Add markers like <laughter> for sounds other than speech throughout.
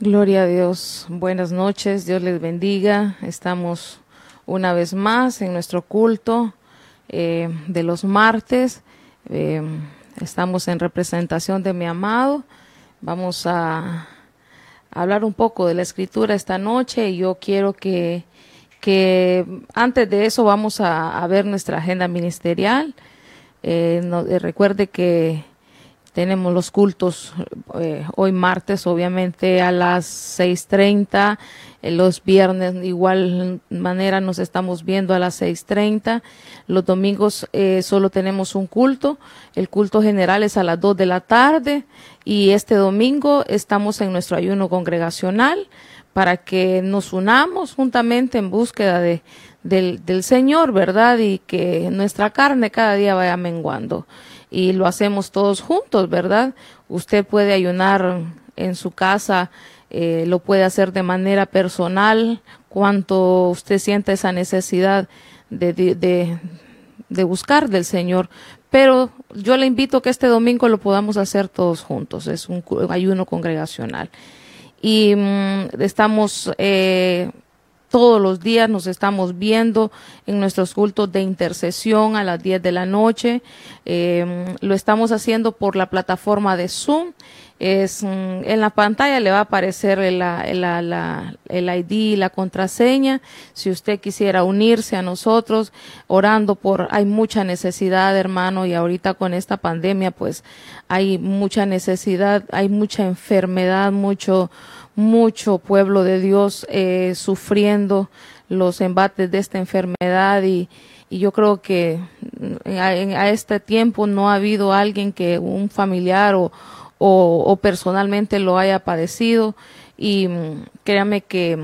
Gloria a Dios. Buenas noches. Dios les bendiga. Estamos una vez más en nuestro culto eh, de los martes. Eh, estamos en representación de mi amado. Vamos a hablar un poco de la escritura esta noche y yo quiero que, que antes de eso vamos a, ver nuestra agenda ministerial. Eh, recuerde que tenemos los cultos eh, hoy martes, obviamente a las 6.30. Eh, los viernes, igual manera, nos estamos viendo a las 6.30. Los domingos eh, solo tenemos un culto. El culto general es a las 2 de la tarde. Y este domingo estamos en nuestro ayuno congregacional para que nos unamos juntamente en búsqueda de, del Señor, ¿verdad? Y que nuestra carne cada día vaya menguando y lo hacemos todos juntos, ¿verdad? Usted puede ayunar en su casa, eh, lo puede hacer de manera personal, cuanto usted sienta esa necesidad de, de, de, buscar del Señor. Pero yo le invito a que este domingo lo podamos hacer todos juntos, es un ayuno congregacional. Y mm, estamos eh, todos los días nos estamos viendo en nuestros cultos de intercesión a las 10 de la noche. Em, lo estamos haciendo por la plataforma de Zoom. Es, mm, en la pantalla le va a aparecer el, ID, la contraseña. Si usted quisiera unirse a nosotros, orando por, hay mucha necesidad, hermano, y ahorita con esta pandemia, pues hay mucha necesidad, hay mucha enfermedad, mucho, mucho pueblo de Dios eh, sufriendo los embates de esta enfermedad y, y yo creo que mm, a, este tiempo no ha habido alguien que un familiar o, o, personalmente lo haya padecido y mm, créame que,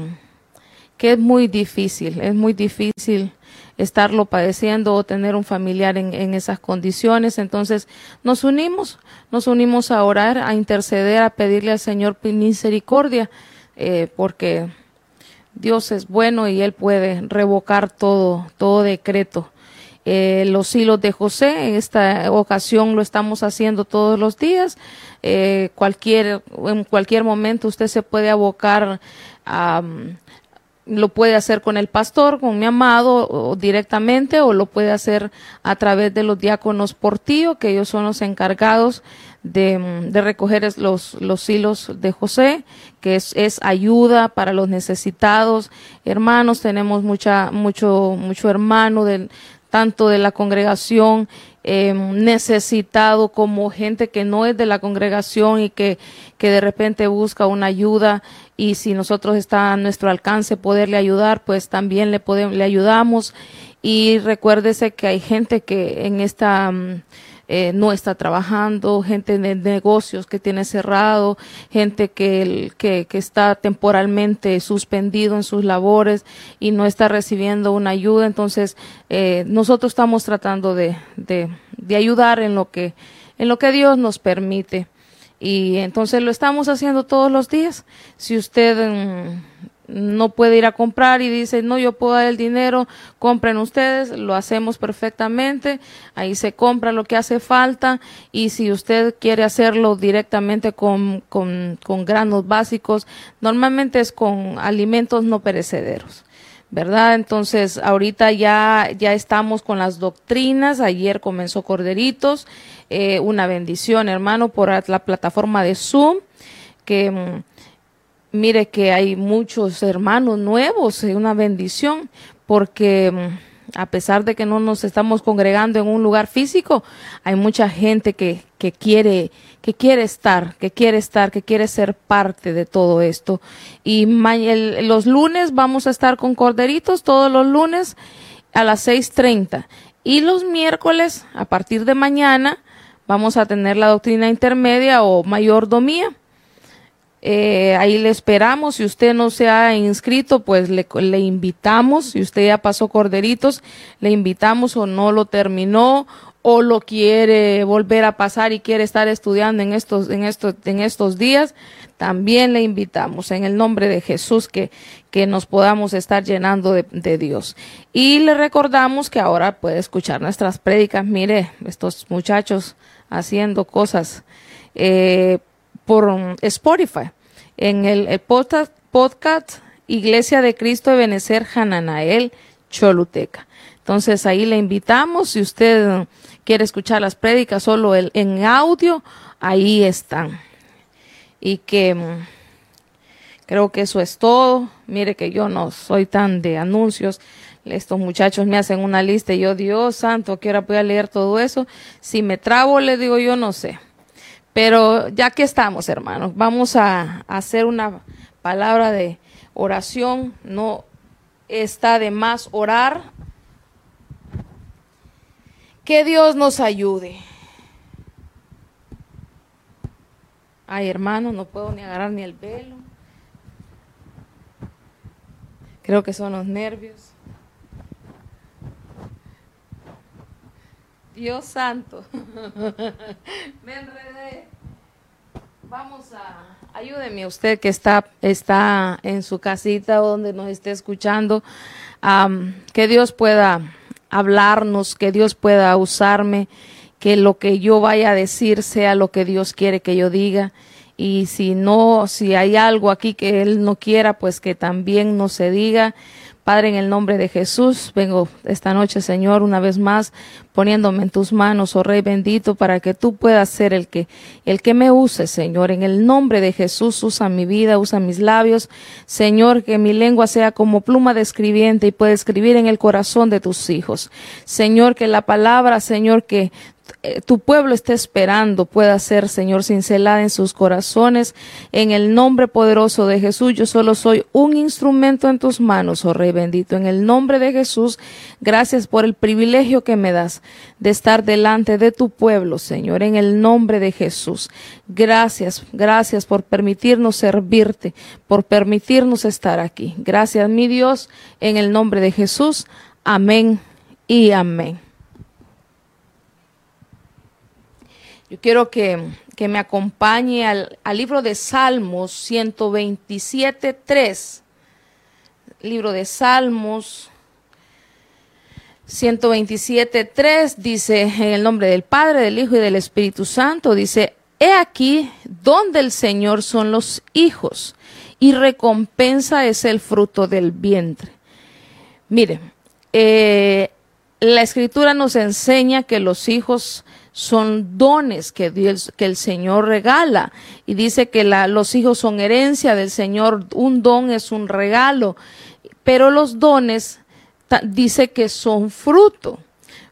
que es muy difícil, es muy difícil estarlo padeciendo o tener un familiar en, esas condiciones. Entonces nos unimos, nos unimos a orar, a interceder, a pedirle al Señor misericordia, eh, porque Dios es bueno y Él puede revocar todo, todo decreto. Eh, los hilos de José, en esta ocasión lo estamos haciendo todos los días. Eh, cualquier, en cualquier momento usted se puede abocar a lo puede hacer con el pastor, con mi amado o directamente, o lo puede hacer a través de los diáconos portillo, que ellos son los encargados de, de recoger los, los hilos de José, que es, es, ayuda para los necesitados. Hermanos, tenemos mucha, mucho, mucho hermano del, tanto de la congregación eh, necesitado como gente que no es de la congregación y que, que de repente busca una ayuda. Y si nosotros está a nuestro alcance poderle ayudar, pues también le podemos, le ayudamos. Y recuérdese que hay gente que en esta mm, eh, no está trabajando, gente de negocios que tiene cerrado, gente que, que, está temporalmente suspendido en sus labores y no está recibiendo una ayuda. Entonces, eh, nosotros estamos tratando de, de, de ayudar en lo que, en lo que Dios nos permite. Y entonces lo estamos haciendo todos los días. Si usted mm, no puede ir a comprar y dice, no, yo puedo dar el dinero, compren ustedes, lo hacemos perfectamente, ahí se compra lo que hace falta y si usted quiere hacerlo directamente con, con, con granos básicos, normalmente es con alimentos no perecederos. ¿verdad? Entonces, ahorita ya, ya estamos con las doctrinas. Ayer comenzó Corderitos, eh, una bendición, hermano, por la plataforma de Zoom, que mm, mire que hay muchos hermanos nuevos, es una bendición, porque mm, a pesar de que no nos estamos congregando en un lugar físico, hay mucha gente que, que quiere, que quiere estar, que quiere estar, que quiere ser parte de todo esto. Y los lunes vamos a estar con Corderitos, todos los lunes a las 6.30. Y los miércoles, a partir de mañana, vamos a tener la doctrina intermedia o mayordomía eh, ahí le esperamos. Si usted no se ha inscrito, pues le, le, invitamos. Si usted ya pasó corderitos, le invitamos o no lo terminó o lo quiere volver a pasar y quiere estar estudiando en estos, en estos, en estos días, también le invitamos en el nombre de Jesús que, que nos podamos estar llenando de, de Dios. Y le recordamos que ahora puede escuchar nuestras prédicas. Mire, estos muchachos haciendo cosas. Eh, por um, Spotify. en el, podcast, Iglesia de Cristo de Benecer Hananael Choluteca. Entonces ahí le invitamos, si usted quiere escuchar las prédicas solo el, en audio, ahí están. Y que mm, creo que eso es todo. Mire que yo no soy tan de anuncios. Estos muchachos me hacen una lista y yo, Dios santo, ¿qué hora voy a leer todo eso? Si me trabo, le digo yo, no sé. Pero ya que estamos, hermanos, vamos a hacer una palabra de oración. No está de más orar. Que Dios nos ayude. Ay, hermano, no puedo ni agarrar ni el velo. Creo que son los nervios. Dios santo. <laughs> Me enredé. Vamos a ayúdeme usted que está está en su casita o donde nos esté escuchando, que Dios pueda hablarnos, que Dios pueda usarme, que lo que yo vaya a decir sea lo que Dios quiere que yo diga. Y si no, si hay algo aquí que Él no quiera, pues que también no se diga. Padre, en el nombre de Jesús, vengo esta noche, Señor, una vez más, poniéndome en tus manos, oh Rey bendito, para que tú puedas ser el que, el que me use, Señor. En el nombre de Jesús, usa mi vida, usa mis labios, Señor, que mi lengua sea como pluma de escribiente y pueda escribir en el corazón de tus hijos. Señor, que la palabra, Señor, que tu pueblo está esperando pueda ser, Señor, cincelada en sus corazones. En el nombre poderoso de Jesús, yo solo soy un instrumento en tus manos, oh Rey bendito. En el nombre de Jesús, gracias por el privilegio que me das de estar delante de tu pueblo, Señor. En el nombre de Jesús. Gracias, gracias por permitirnos servirte, por permitirnos estar aquí. Gracias, mi Dios, en el nombre de Jesús. Amén y amén. Yo quiero que, me acompañe al, libro de Salmos 127, 3. Libro de Salmos 127, 3 dice en el nombre del Padre, del Hijo y del Espíritu Santo, dice, He aquí donde el Señor son los hijos y recompensa es el fruto del vientre. Mire, eh, la escritura nos enseña que los hijos son dones que, que el Señor regala. Y dice que los hijos son herencia del Señor, un don es un regalo, pero los dones dice que son fruto,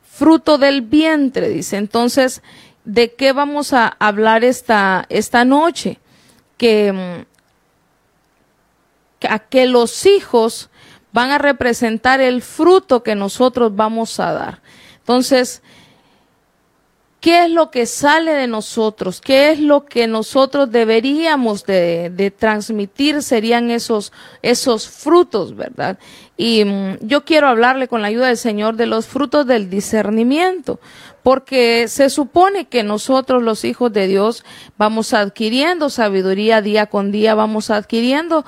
fruto del vientre, dice. Entonces, ¿de qué vamos a hablar esta, esta noche? Que, a que los hijos van a representar el fruto que nosotros vamos a dar. Entonces, ¿Qué es lo que sale de nosotros? ¿Qué es lo que nosotros deberíamos de, transmitir? Serían esos, esos frutos, ¿verdad? Y mm, yo quiero hablarle con la ayuda del Señor de los frutos del discernimiento, porque se supone que nosotros los hijos de Dios vamos adquiriendo sabiduría día con día, vamos adquiriendo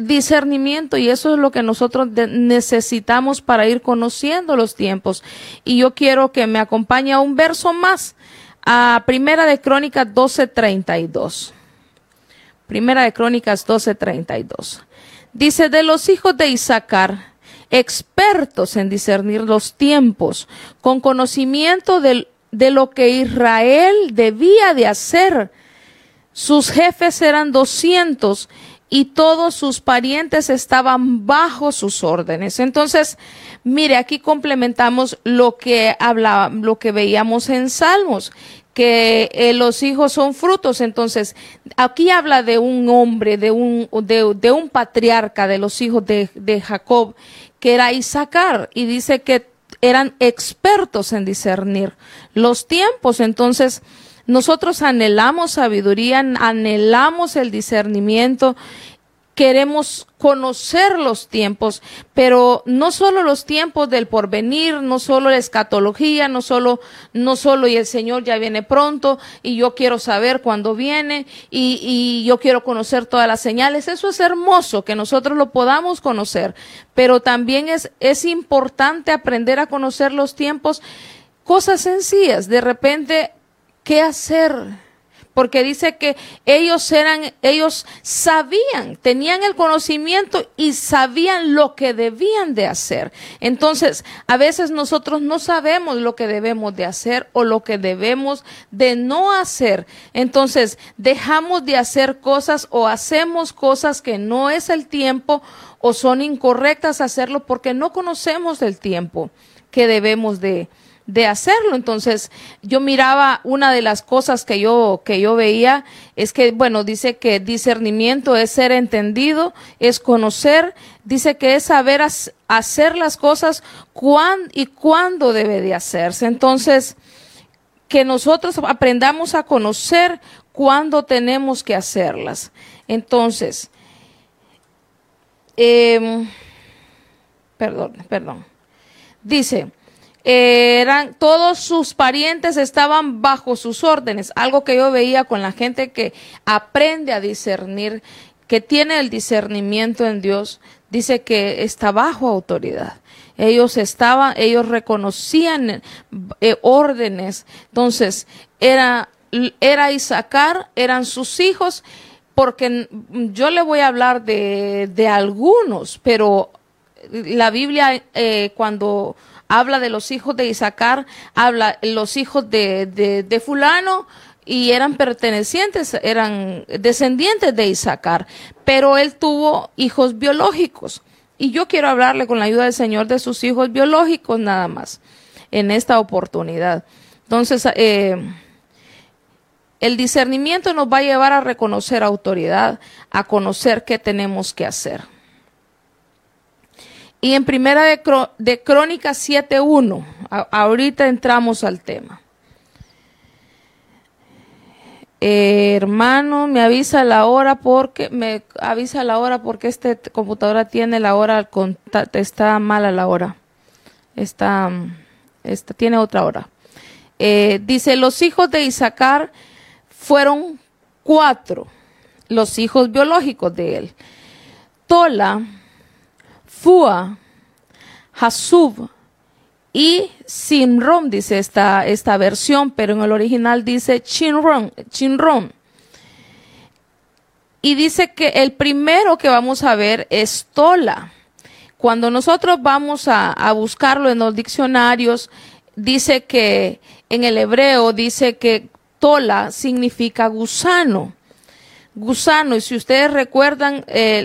discernimiento y eso es lo que nosotros necesitamos para ir conociendo los tiempos. Y yo quiero que me acompañe a un verso más, a Primera de Crónicas 12:32. Primera de Crónicas 12:32. Dice, de los hijos de Isaacar, expertos en discernir los tiempos, con conocimiento de, de lo que Israel debía de hacer. Sus jefes eran doscientos y todos sus parientes estaban bajo sus órdenes. Entonces, mire, aquí complementamos lo que hablaba, lo que veíamos en Salmos, que eh, los hijos son frutos. Entonces, aquí habla de un hombre, de un, de, un patriarca de los hijos de, de Jacob, que era Isaacar, y dice que eran expertos en discernir los tiempos. Entonces, nosotros anhelamos sabiduría, anhelamos el discernimiento, queremos conocer los tiempos, pero no solo los tiempos del porvenir, no solo la escatología, no solo, no solo y el Señor ya viene pronto y yo quiero saber cuándo viene y, yo quiero conocer todas las señales. Eso es hermoso que nosotros lo podamos conocer, pero también es importante aprender a conocer los tiempos, cosas sencillas. De repente ¿Qué hacer? porque dice que ellos eran, ellos sabían, tenían el conocimiento y sabían lo que debían de hacer. Entonces, a veces nosotros no sabemos lo que debemos de hacer o lo que debemos de no hacer. Entonces, dejamos de hacer cosas o hacemos cosas que no es el tiempo o son incorrectas hacerlo porque no conocemos el tiempo que debemos de, de hacerlo. Entonces, yo miraba una de las cosas que yo, que yo veía es que, bueno, dice que discernimiento es ser entendido, es conocer, dice que es saber hacer las cosas cuándo y cuándo debe de hacerse. Entonces, que nosotros aprendamos a conocer cuándo tenemos que hacerlas. Entonces, eh, perdón, perdón. Dice, eran todos sus parientes estaban bajo sus órdenes, algo que yo veía con la gente que aprende a discernir, que tiene el discernimiento en Dios, dice que está bajo autoridad. Ellos estaban, ellos reconocían eh, órdenes. Entonces, era, era Isaacar, eran sus hijos, porque yo le voy a hablar de, de algunos, pero la Biblia eh, cuando habla de los hijos de Isaacar, habla los hijos de, de, fulano y eran pertenecientes, eran descendientes de Isaacar, pero él tuvo hijos biológicos. Y yo quiero hablarle con la ayuda del Señor de sus hijos biológicos nada más en esta oportunidad. Entonces, eh, el discernimiento nos va a llevar a reconocer autoridad, a conocer qué tenemos que hacer. Y en primera de, de Crónicas 7.1, ahorita entramos al tema. hermano, me avisa la hora porque me avisa la hora porque esta computadora tiene la hora está mala la hora. Está, está tiene otra hora. Eh, dice los hijos de Isaacar fueron cuatro, los hijos biológicos de él. Tola, Fua, Hasub y Sinrom, dice esta, esta versión, pero en el original dice Chinron. Y dice que el primero que vamos a ver es Tola. Cuando nosotros vamos a, a buscarlo en los diccionarios, dice que en el hebreo dice que Tola significa gusano gusano. Y si ustedes recuerdan,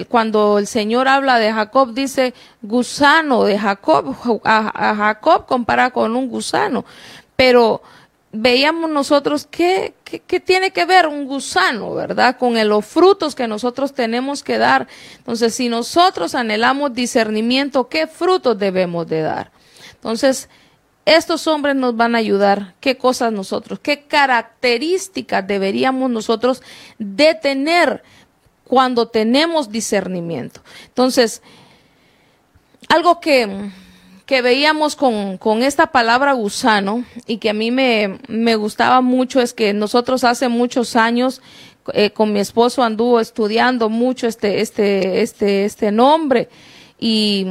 cuando el Señor habla de Jacob, dice gusano de Jacob. A, Jacob compara con un gusano. Pero veíamos nosotros qué, qué, tiene que ver un gusano, ¿verdad? Con los frutos que nosotros tenemos que dar. Entonces, si nosotros anhelamos discernimiento, ¿qué frutos debemos de dar? Entonces, estos hombres nos van a ayudar. ¿Qué cosas nosotros? ¿Qué características deberíamos nosotros de tener cuando tenemos discernimiento? Entonces, algo que, que veíamos con, con, esta palabra gusano y que a mí me, me gustaba mucho es que nosotros hace muchos años eh, con mi esposo anduvo estudiando mucho este, este, este, este nombre y,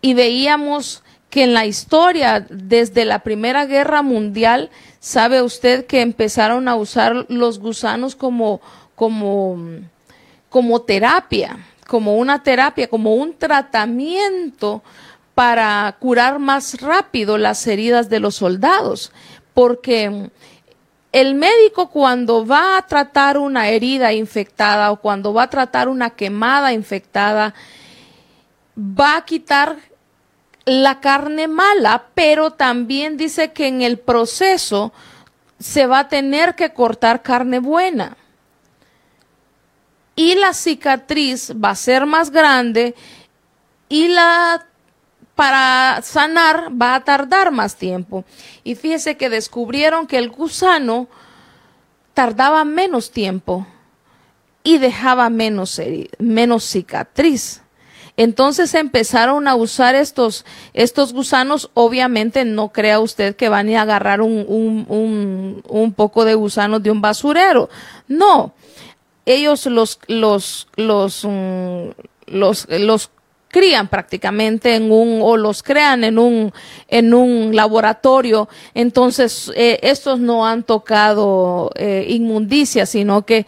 y veíamos que en la historia, desde la Primera Guerra Mundial, sabe usted que empezaron a usar los gusanos como, como, como terapia, como una terapia, como un tratamiento para curar más rápido las heridas de los soldados, porque el médico cuando va a tratar una herida infectada o cuando va a tratar una quemada infectada, va a quitar la carne mala, pero también dice que en el proceso se va a tener que cortar carne buena. Y la cicatriz va a ser más grande y la para sanar va a tardar más tiempo. Y fíjese que descubrieron que el gusano tardaba menos tiempo y dejaba menos, menos cicatriz. Entonces empezaron a usar estos, estos gusanos. Obviamente no crea usted que van a agarrar un, un, un, poco de gusanos de un basurero. No. Ellos los, los, los, mm, los, los crían prácticamente en un, o los crean en un, en un laboratorio. Entonces, eh, estos no han tocado eh, inmundicia, sino que,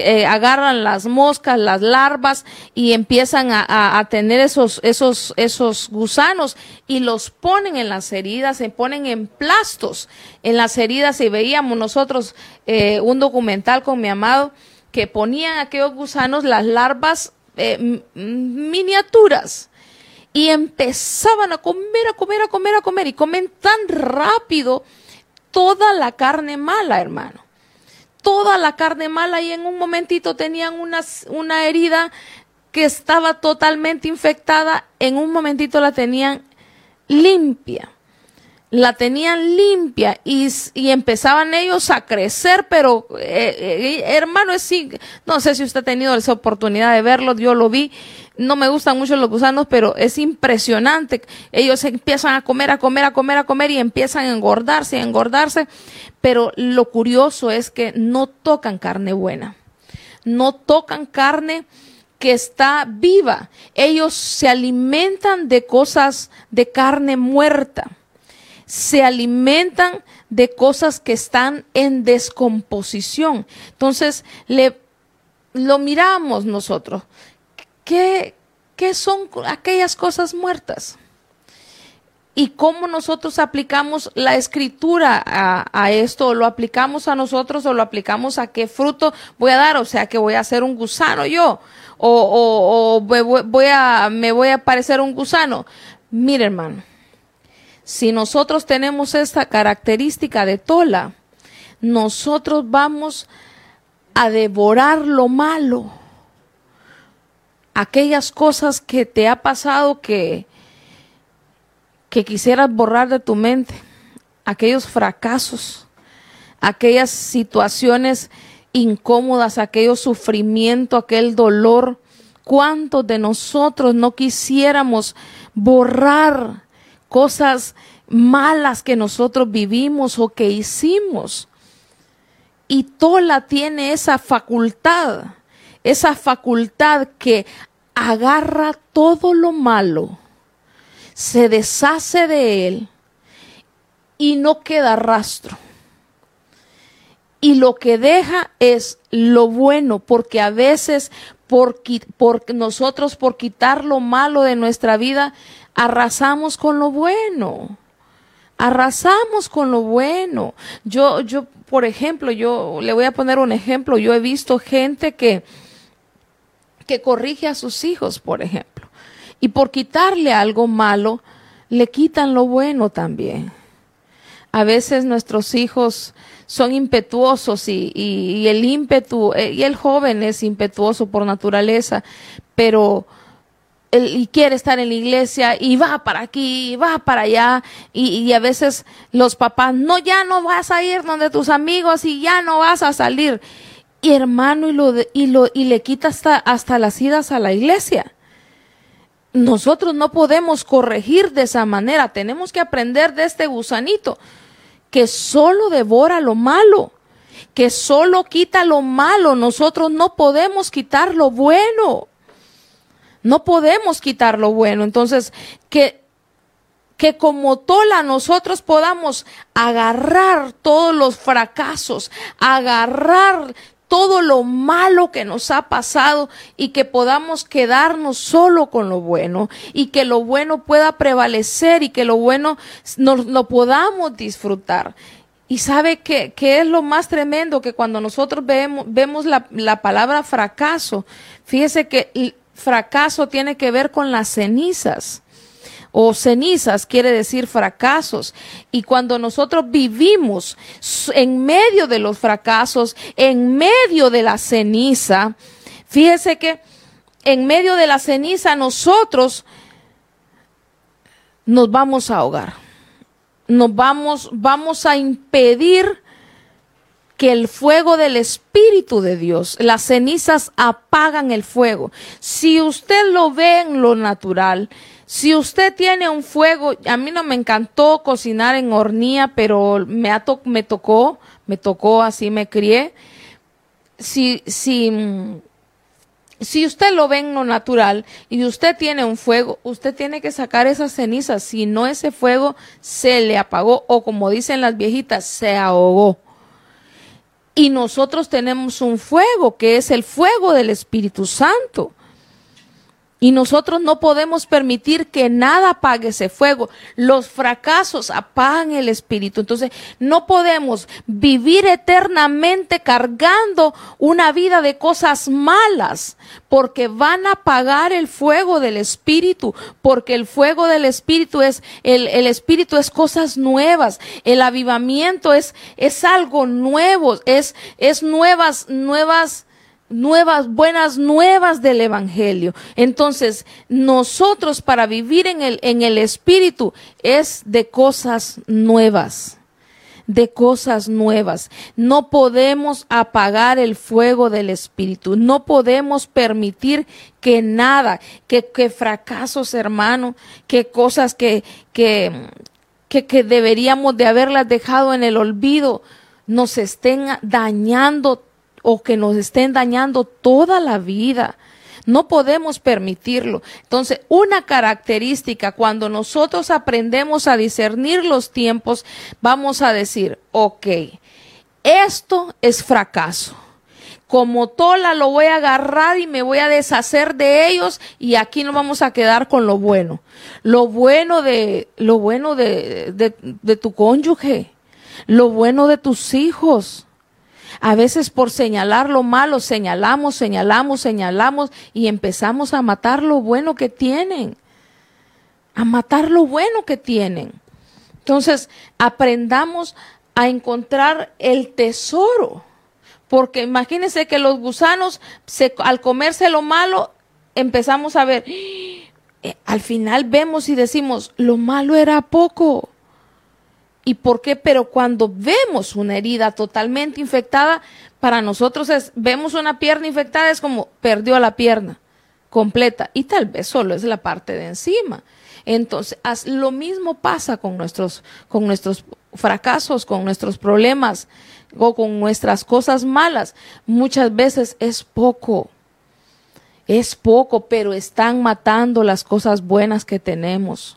eh, agarran las moscas, las larvas y empiezan a, tener esos, esos, esos gusanos y los ponen en las heridas, se ponen en plastos en las heridas. Y veíamos nosotros eh, un documental con mi amado que ponían aquellos gusanos, las larvas eh, miniaturas y empezaban a comer, a comer, a comer, a comer y comen tan rápido toda la carne mala, hermano toda la carne mala y en un momentito tenían una, una herida que estaba totalmente infectada, en un momentito la tenían limpia. La tenían limpia y, y empezaban ellos a crecer, pero eh, eh, hermano, es, no sé si usted ha tenido esa oportunidad de verlo, yo lo vi no me gustan mucho los gusanos, pero es impresionante. Ellos empiezan a comer, a comer, a comer, a comer y empiezan a engordarse, a engordarse. Pero lo curioso es que no tocan carne buena. No tocan carne que está viva. Ellos se alimentan de cosas de carne muerta. Se alimentan de cosas que están en descomposición. Entonces, le, lo miramos nosotros. ¿Qué, son aquellas cosas muertas? y cómo nosotros aplicamos la escritura a, esto, o lo aplicamos a nosotros, o lo aplicamos a qué fruto voy a dar, o sea, que voy a ser un gusano yo, o, me, voy a, me voy a parecer un gusano. Mire, hermano, si nosotros tenemos esta característica de tola, nosotros vamos a devorar lo malo aquellas cosas que te ha pasado que, que quisieras borrar de tu mente, aquellos fracasos, aquellas situaciones incómodas, aquellos sufrimiento, aquel dolor. ¿Cuántos de nosotros no quisiéramos borrar cosas malas que nosotros vivimos o que hicimos? Y Tola tiene esa facultad esa facultad que agarra todo lo malo, se deshace de él y no queda rastro. Y lo que deja es lo bueno, porque a veces por, nosotros por quitar lo malo de nuestra vida, arrasamos con lo bueno. Arrasamos con lo bueno. Yo, yo, por ejemplo, yo le voy a poner un ejemplo. Yo he visto gente que, que corrige a sus hijos, por ejemplo. Y por quitarle algo malo, le quitan lo bueno también. A veces nuestros hijos son impetuosos y, el ímpetu, eh, y el joven es impetuoso por naturaleza, pero él, y quiere estar en la iglesia y va para aquí, va para allá, y, y, a veces los papás, no, ya no vas a ir donde tus amigos y ya no vas a salir y hermano y lo, y lo y le quita hasta, hasta las idas a la iglesia. Nosotros no podemos corregir de esa manera, tenemos que aprender de este gusanito que solo devora lo malo, que solo quita lo malo, nosotros no podemos quitar lo bueno. No podemos quitar lo bueno. Entonces, que que como tola nosotros podamos agarrar todos los fracasos, agarrar todo lo malo que nos ha pasado y que podamos quedarnos solo con lo bueno y que lo bueno pueda prevalecer y que lo bueno nos lo podamos disfrutar. Y sabe que, es lo más tremendo que cuando nosotros vemos, vemos la, la palabra fracaso, fíjese que fracaso tiene que ver con las cenizas o cenizas quiere decir fracasos. Y cuando nosotros vivimos en medio de los fracasos, en medio de la ceniza, fíjese que en medio de la ceniza nosotros nos vamos a ahogar. Nos vamos, vamos a impedir que el fuego del Espíritu de Dios, las cenizas apagan el fuego. Si usted lo ve en lo natural, si usted tiene un fuego, a mí no me encantó cocinar en hornilla, pero me, tocó, me tocó, así me crié. Si, si, si usted lo ve en lo natural y usted tiene un fuego, usted tiene que sacar esas cenizas, si no ese fuego se le apagó o como dicen las viejitas, se ahogó. Y nosotros tenemos un fuego que es el fuego del Espíritu Santo. Y nosotros no podemos permitir que nada apague ese fuego. Los fracasos apagan el espíritu. Entonces, no podemos vivir eternamente cargando una vida de cosas malas, porque van a apagar el fuego del espíritu, porque el fuego del espíritu es, el, el espíritu es cosas nuevas. El avivamiento es, es algo nuevo, es, es nuevas, nuevas, nuevas, buenas nuevas del Evangelio. Entonces, nosotros para vivir en el, en el Espíritu es de cosas nuevas de cosas nuevas. No podemos apagar el fuego del Espíritu. No podemos permitir que nada, que, que fracasos, hermano, que cosas que, que, que, que deberíamos de haberlas dejado en el olvido, nos estén dañando o que nos estén dañando toda la vida. No podemos permitirlo. Entonces, una característica, cuando nosotros aprendemos a discernir los tiempos, vamos a decir, ok, esto es fracaso. Como tola lo voy a agarrar y me voy a deshacer de ellos y aquí nos vamos a quedar con lo bueno. Lo bueno de, lo bueno de, de, de tu cónyuge, lo bueno de tus hijos a veces por señalar lo malo, señalamos, señalamos, señalamos y empezamos a matar lo bueno que tienen. A matar lo bueno que tienen. Entonces, aprendamos a encontrar el tesoro. Porque imagínense que los gusanos, al comerse lo malo, empezamos a ver, eh, al final vemos y decimos, lo malo era poco. ¿Y por qué? Pero cuando vemos una herida totalmente infectada, para nosotros es, vemos una pierna infectada, es como perdió la pierna completa y tal vez solo es la parte de encima. Entonces, lo mismo pasa con nuestros, con nuestros fracasos, con nuestros problemas o con nuestras cosas malas. Muchas veces es poco, es poco, pero están matando las cosas buenas que tenemos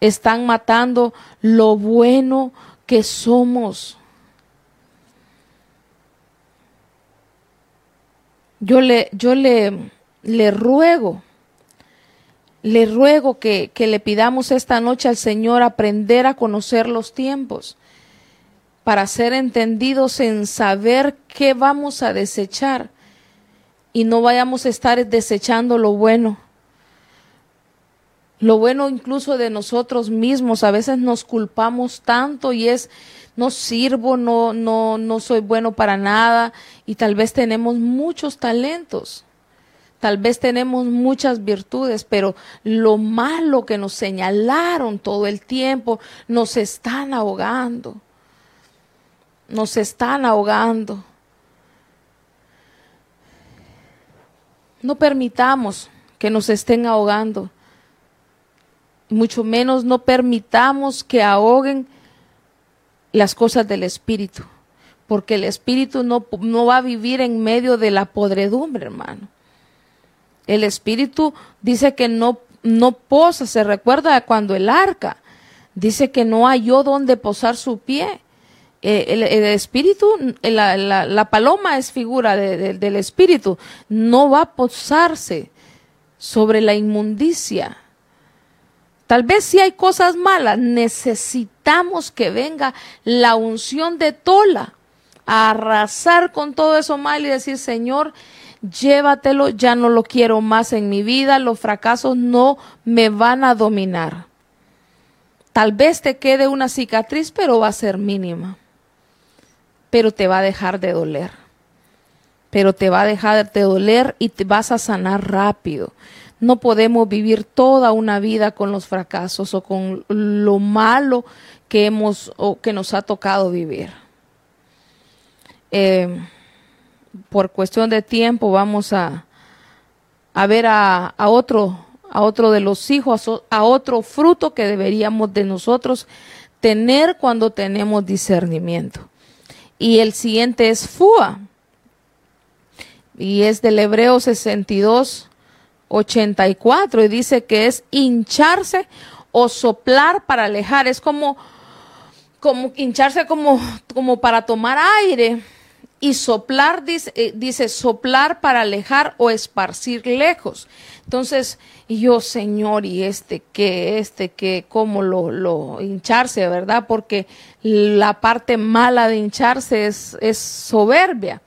están matando lo bueno que somos. Yo le, yo le, le ruego, le ruego que, que le pidamos esta noche al Señor aprender a conocer los tiempos para ser entendidos en saber qué vamos a desechar y no vayamos a estar desechando lo bueno lo bueno incluso de nosotros mismos, a veces nos culpamos tanto y es no sirvo, no no no soy bueno para nada y tal vez tenemos muchos talentos. Tal vez tenemos muchas virtudes, pero lo malo que nos señalaron todo el tiempo nos están ahogando. Nos están ahogando. No permitamos que nos estén ahogando mucho menos no permitamos que ahoguen las cosas del Espíritu, porque el Espíritu no, no va a vivir en medio de la podredumbre, hermano. El Espíritu dice que no, no posa, se recuerda cuando el arca dice que no halló donde posar su pie. Eh, el, espíritu, la, la, paloma es figura del espíritu, no va a posarse sobre la inmundicia Tal vez si hay cosas malas, necesitamos que venga la unción de Tola a arrasar con todo eso mal y decir, Señor, llévatelo, ya no lo quiero más en mi vida, los fracasos no me van a dominar. Tal vez te quede una cicatriz, pero va a ser mínima. Pero te va a dejar de doler. Pero te va a dejar de doler y te vas a sanar rápido. No podemos vivir toda una vida con los fracasos o con lo malo que hemos o que nos ha tocado vivir. Eh, por cuestión de tiempo vamos a, a ver a, a, otro a otro de los hijos, a otro fruto que deberíamos de nosotros tener cuando tenemos discernimiento. Y el siguiente es FUA. y es del Hebreo 62, 84 y dice que es hincharse o soplar para alejar. Es como, como hincharse como, como para tomar aire y soplar, dice, eh, dice soplar para alejar o esparcir lejos. Entonces, yo, Señor, y este que, este que, cómo lo, lo hincharse, ¿verdad? Porque la parte mala de hincharse es, es soberbia.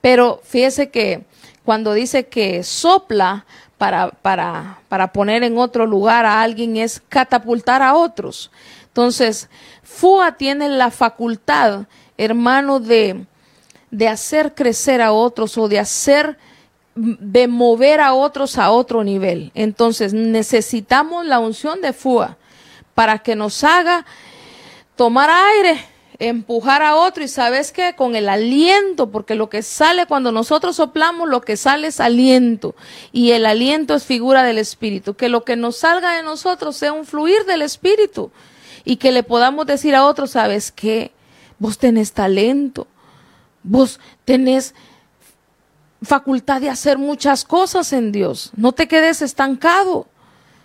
Pero fíjese que cuando dice que sopla para, para, para poner en otro lugar a alguien es catapultar a otros. Entonces, FUA tiene la facultad, hermano, de, de hacer crecer a otros o de hacer de mover a otros a otro nivel. Entonces necesitamos la unción de FUA para que nos haga tomar aire, empujar a otro y sabes qué, con el aliento, porque lo que sale cuando nosotros soplamos, lo que sale es aliento y el aliento es figura del Espíritu, que lo que nos salga de nosotros sea un fluir del Espíritu y que le podamos decir a otros, sabes qué, vos tenés talento, vos tenés facultad de hacer muchas cosas en Dios. No te quedes estancado.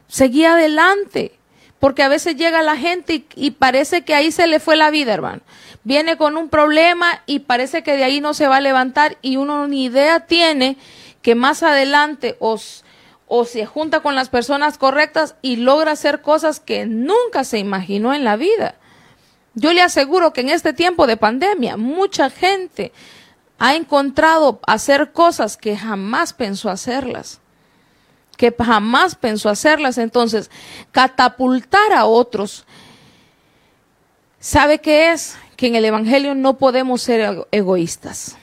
Seguí adelante. Porque a veces llega la gente y, parece que ahí se le fue la vida, hermano. Viene con un problema y parece que de ahí no se va a levantar y uno ni idea tiene que más adelante os, o se junta con las personas correctas y logra hacer cosas que nunca se imaginó en la vida. Yo le aseguro que en este tiempo de pandemia mucha gente ha encontrado hacer cosas que jamás pensó hacerlas, que jamás pensó hacerlas. Entonces, catapultar a otros, ¿sabe qué es? Que en el Evangelio no podemos ser egoístas.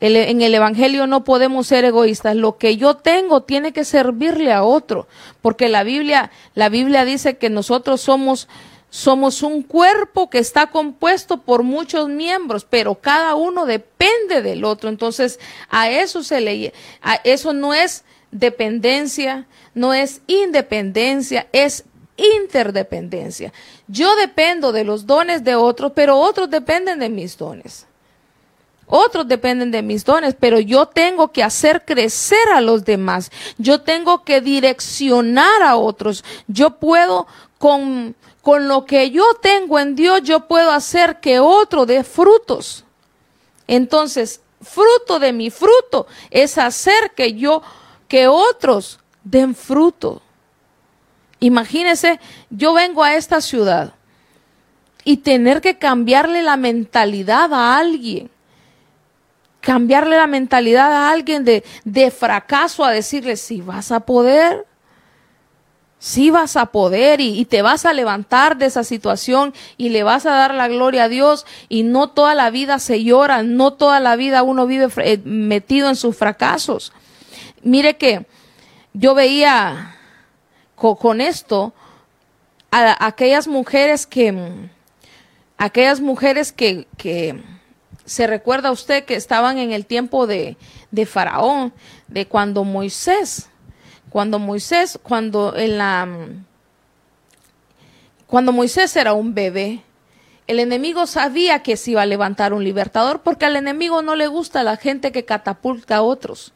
en el Evangelio no podemos ser egoístas. Lo que yo tengo tiene que servirle a otro, porque la Biblia, la Biblia dice que nosotros somos somos un cuerpo que está compuesto por muchos miembros, pero cada uno depende del otro. Entonces, a eso se le a eso no es dependencia, no es independencia, es interdependencia. Yo dependo de los dones de otros, pero otros dependen de mis dones. Otros dependen de mis dones, pero yo tengo que hacer crecer a los demás. Yo tengo que direccionar a otros. Yo puedo con con lo que yo tengo en Dios, yo puedo hacer que otro dé frutos. Entonces, fruto de mi fruto es hacer que yo, que otros den fruto. Imagínese, yo vengo a esta ciudad y tener que cambiarle la mentalidad a alguien. Cambiarle la mentalidad a alguien de, de fracaso a decirle, si vas a poder, sí vas a poder y, te vas a levantar de esa situación y le vas a dar la gloria a Dios y no toda la vida se llora, no toda la vida uno vive eh, metido en sus fracasos. Mire que yo veía con, esto a, aquellas mujeres que, aquellas mujeres que, que se recuerda usted que estaban en el tiempo de, de Faraón, de cuando Moisés cuando Moisés, cuando en la cuando Moisés era un bebé, el enemigo sabía que se iba a levantar un libertador porque al enemigo no le gusta la gente que catapulta a otros.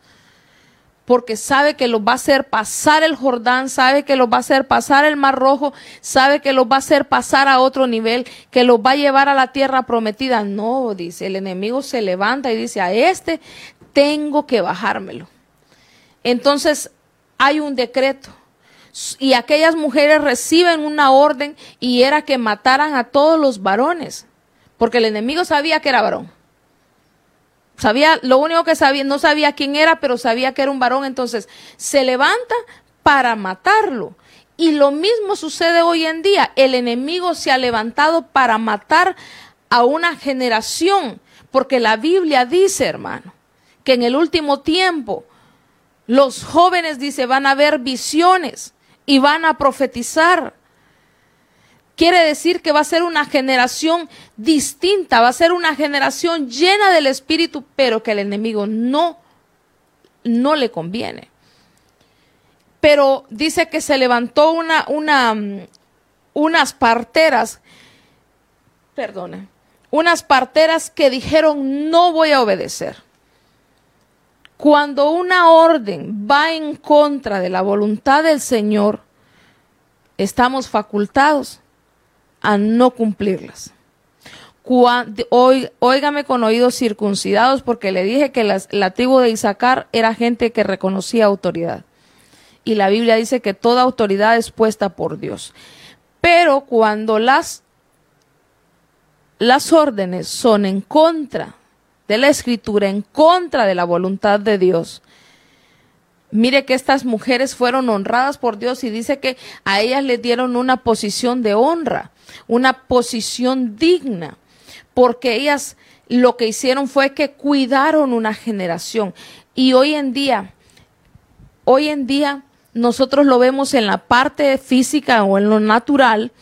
Porque sabe que los va a hacer pasar el Jordán, sabe que los va a hacer pasar el Mar Rojo, sabe que los va a hacer pasar a otro nivel, que los va a llevar a la tierra prometida. No, dice, el enemigo se levanta y dice, a este tengo que bajármelo. Entonces, hay un decreto. Y aquellas mujeres reciben una orden y era que mataran a todos los varones, porque el enemigo sabía que era varón. Sabía, lo único que sabía, no sabía quién era, pero sabía que era un varón, entonces se levanta para matarlo. Y lo mismo sucede hoy en día. El enemigo se ha levantado para matar a una generación, porque la Biblia dice, hermano, que en el último tiempo los jóvenes, dice, van a ver visiones y van a profetizar. Quiere decir que va a ser una generación distinta, va a ser una generación llena del Espíritu, pero que el enemigo no, no le conviene. Pero dice que se levantó una, una, unas parteras, perdone, unas parteras que dijeron, no voy a obedecer Cuando una orden va en contra de la voluntad del Señor, estamos facultados a no cumplirlas. Óigame con oídos circuncidados porque le dije que la tribu de Isaacar era gente que reconocía autoridad. Y la Biblia dice que toda autoridad es puesta por Dios. Pero cuando las, las órdenes son en contra de la escritura, en contra de la voluntad de Dios, Mire que estas mujeres fueron honradas por Dios y dice que a ellas les dieron una posición de honra, una posición digna porque ellas lo que hicieron fue que cuidaron una generación. Y hoy en día, hoy en día nosotros lo vemos en la parte física o en lo natural.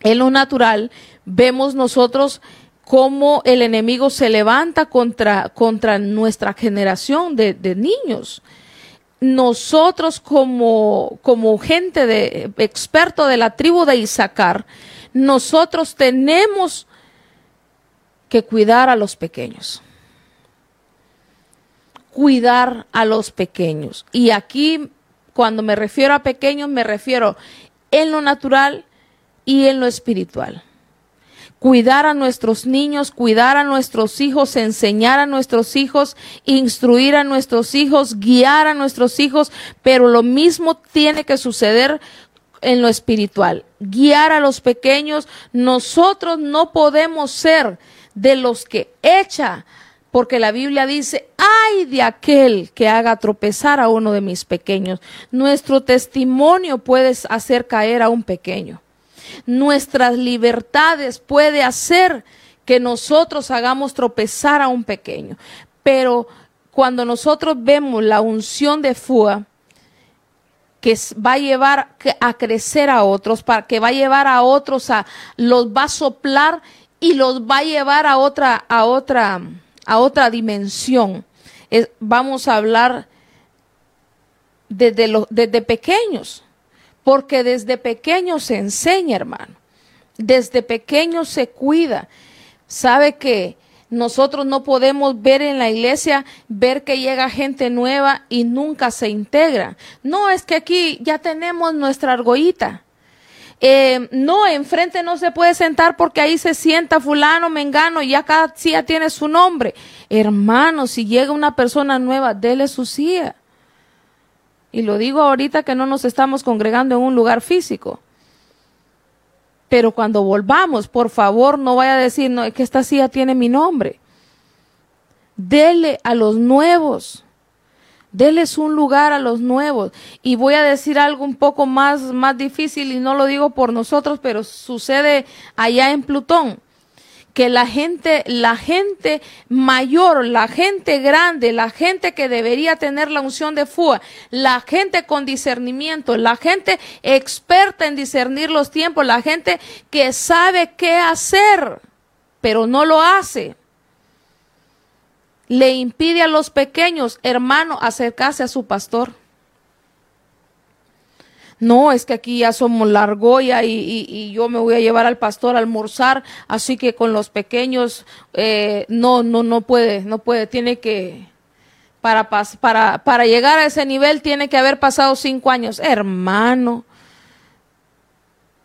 En lo natural vemos nosotros cómo el enemigo se levanta contra, contra nuestra generación de, de niños nosotros como, como gente de experto de la tribu de Isaacar, nosotros tenemos que cuidar a los pequeños. Cuidar a los pequeños. Y aquí, cuando me refiero a pequeños, me refiero en lo natural y en lo espiritual. Cuidar a nuestros niños, cuidar a nuestros hijos, enseñar a nuestros hijos, instruir a nuestros hijos, guiar a nuestros hijos, pero lo mismo tiene que suceder en lo espiritual. Guiar a los pequeños, nosotros no podemos ser de los que echa, porque la Biblia dice, ay de aquel que haga tropezar a uno de mis pequeños. Nuestro testimonio puede hacer caer a un pequeño. Nuestras libertades puede hacer que nosotros hagamos tropezar a un pequeño. Pero cuando nosotros vemos la unción de Fua, que va a llevar a crecer a otros, para que va a llevar a otros a los va a soplar y los va a llevar a otra, a otra, a otra dimensión. vamos a hablar desde, desde pequeños, porque desde pequeños se enseña, hermano. Desde pequeños se cuida. Sabe que nosotros no podemos ver en la iglesia, ver que llega gente nueva y nunca se integra. No, es que aquí ya tenemos nuestra argollita. Eh, no, enfrente no se puede sentar porque ahí se sienta fulano, mengano, y ya cada silla tiene su nombre. Hermano, si llega una persona nueva, dele su silla. Y lo digo ahorita que no nos estamos congregando en un lugar físico. Pero cuando volvamos, por favor, no vaya a decir, no, es que esta silla tiene mi nombre. Dele a los nuevos Deles un lugar a los nuevos. Y voy a decir algo un poco más, más difícil y no lo digo por nosotros, pero sucede allá en Plutón. Que la gente, la gente mayor, la gente grande, la gente que debería tener la unción de FUA, la gente con discernimiento, la gente experta en discernir los tiempos, la gente que sabe qué hacer, pero no lo hace le impide a los pequeños, hermano, acercarse a su pastor. No, es que aquí ya somos la argolla y, yo me voy a llevar al pastor a almorzar, así que con los pequeños eh, no, no, no puede, no puede, tiene que, para, para, para llegar a ese nivel tiene que haber pasado cinco años. Hermano,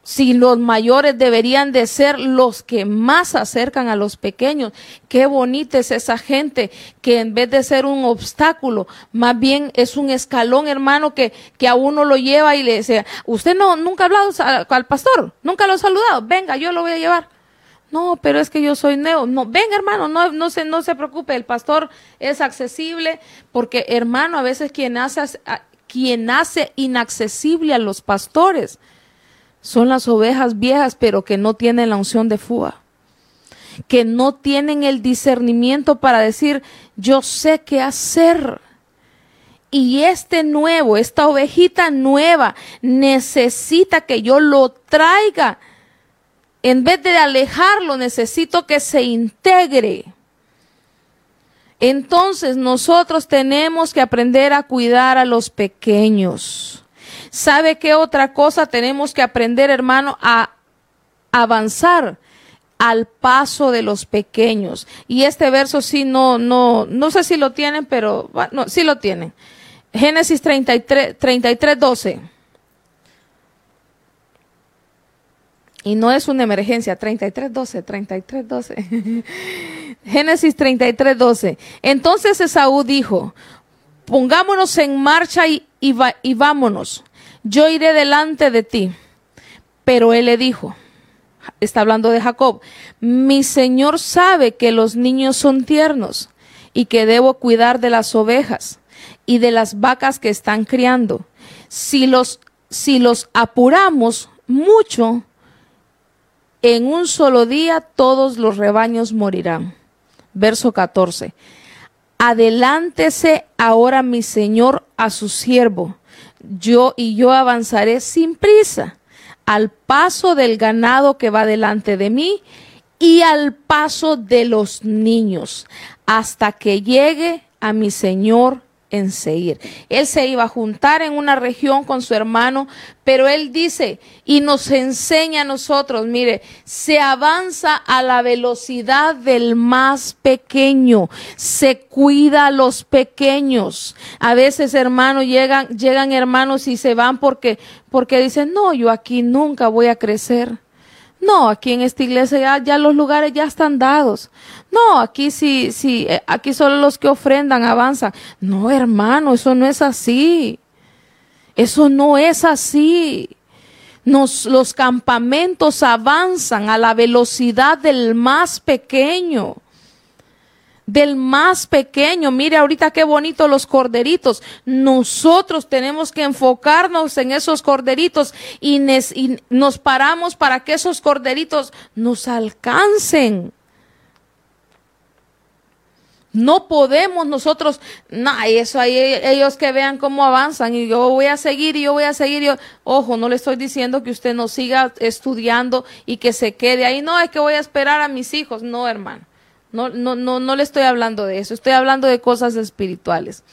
si los mayores deberían de ser los que más acercan a los pequeños. Qué bonita es esa gente que en vez de ser un obstáculo, más bien es un escalón, hermano, que, que a uno lo lleva y le dice, usted no, nunca ha hablado al pastor, nunca lo ha saludado, venga, yo lo voy a llevar. No, pero es que yo soy neo. No, venga, hermano, no, no, se, no se preocupe, el pastor es accesible, porque hermano, a veces quien hace, quien hace inaccesible a los pastores, son las ovejas viejas, pero que no tienen la unción de Fua. Que no tienen el discernimiento para decir, yo sé qué hacer. Y este nuevo, esta ovejita nueva, necesita que yo lo traiga. En vez de alejarlo, necesito que se integre. Entonces nosotros tenemos que aprender a cuidar a los pequeños. ¿Sabe qué otra cosa tenemos que aprender, hermano? A avanzar, al paso de los pequeños. Y este verso sí no, no, no sé si lo tienen, pero sí lo tienen. Génesis 33, 33, 12. Y no es una emergencia, 33, 12, 33, 12. Génesis 33, 12. Entonces Esaú dijo, pongámonos en marcha y, y vámonos. Yo iré delante de ti. Pero él le dijo, está hablando de Jacob, mi Señor sabe que los niños son tiernos y que debo cuidar de las ovejas y de las vacas que están criando. Si los, si los apuramos mucho, en un solo día todos los rebaños morirán. Verso 14. Adelántese ahora mi Señor a su siervo, yo y yo avanzaré sin prisa al paso del ganado que va delante de mí y al paso de los niños, hasta que llegue a mi Señor en. Él se iba a juntar en una región con su hermano, pero él dice y nos enseña a nosotros, mire, se avanza a la velocidad del más pequeño, se cuida a los pequeños. A veces, hermanos, llegan, llegan hermanos y se van porque, porque dicen, no, yo aquí nunca voy a crecer. No, aquí en esta iglesia ya, los lugares ya están dados. No, aquí sí, sí, eh, aquí solo los que ofrendan avanzan. No, hermano, eso no es así. Eso no es así. Nos, los campamentos avanzan a la velocidad del más pequeño del más pequeño. Mire ahorita qué bonito los corderitos. Nosotros tenemos que enfocarnos en esos corderitos y, nos paramos para que esos corderitos nos alcancen. No podemos nosotros, no, eso ahí ellos que vean cómo avanzan y yo voy a seguir y yo voy a seguir. Yo, ojo, no le estoy diciendo que usted no siga estudiando y que se quede ahí. No, es que voy a esperar a mis hijos. No, hermano. No, no, no, no le estoy hablando de eso, estoy hablando de cosas espirituales.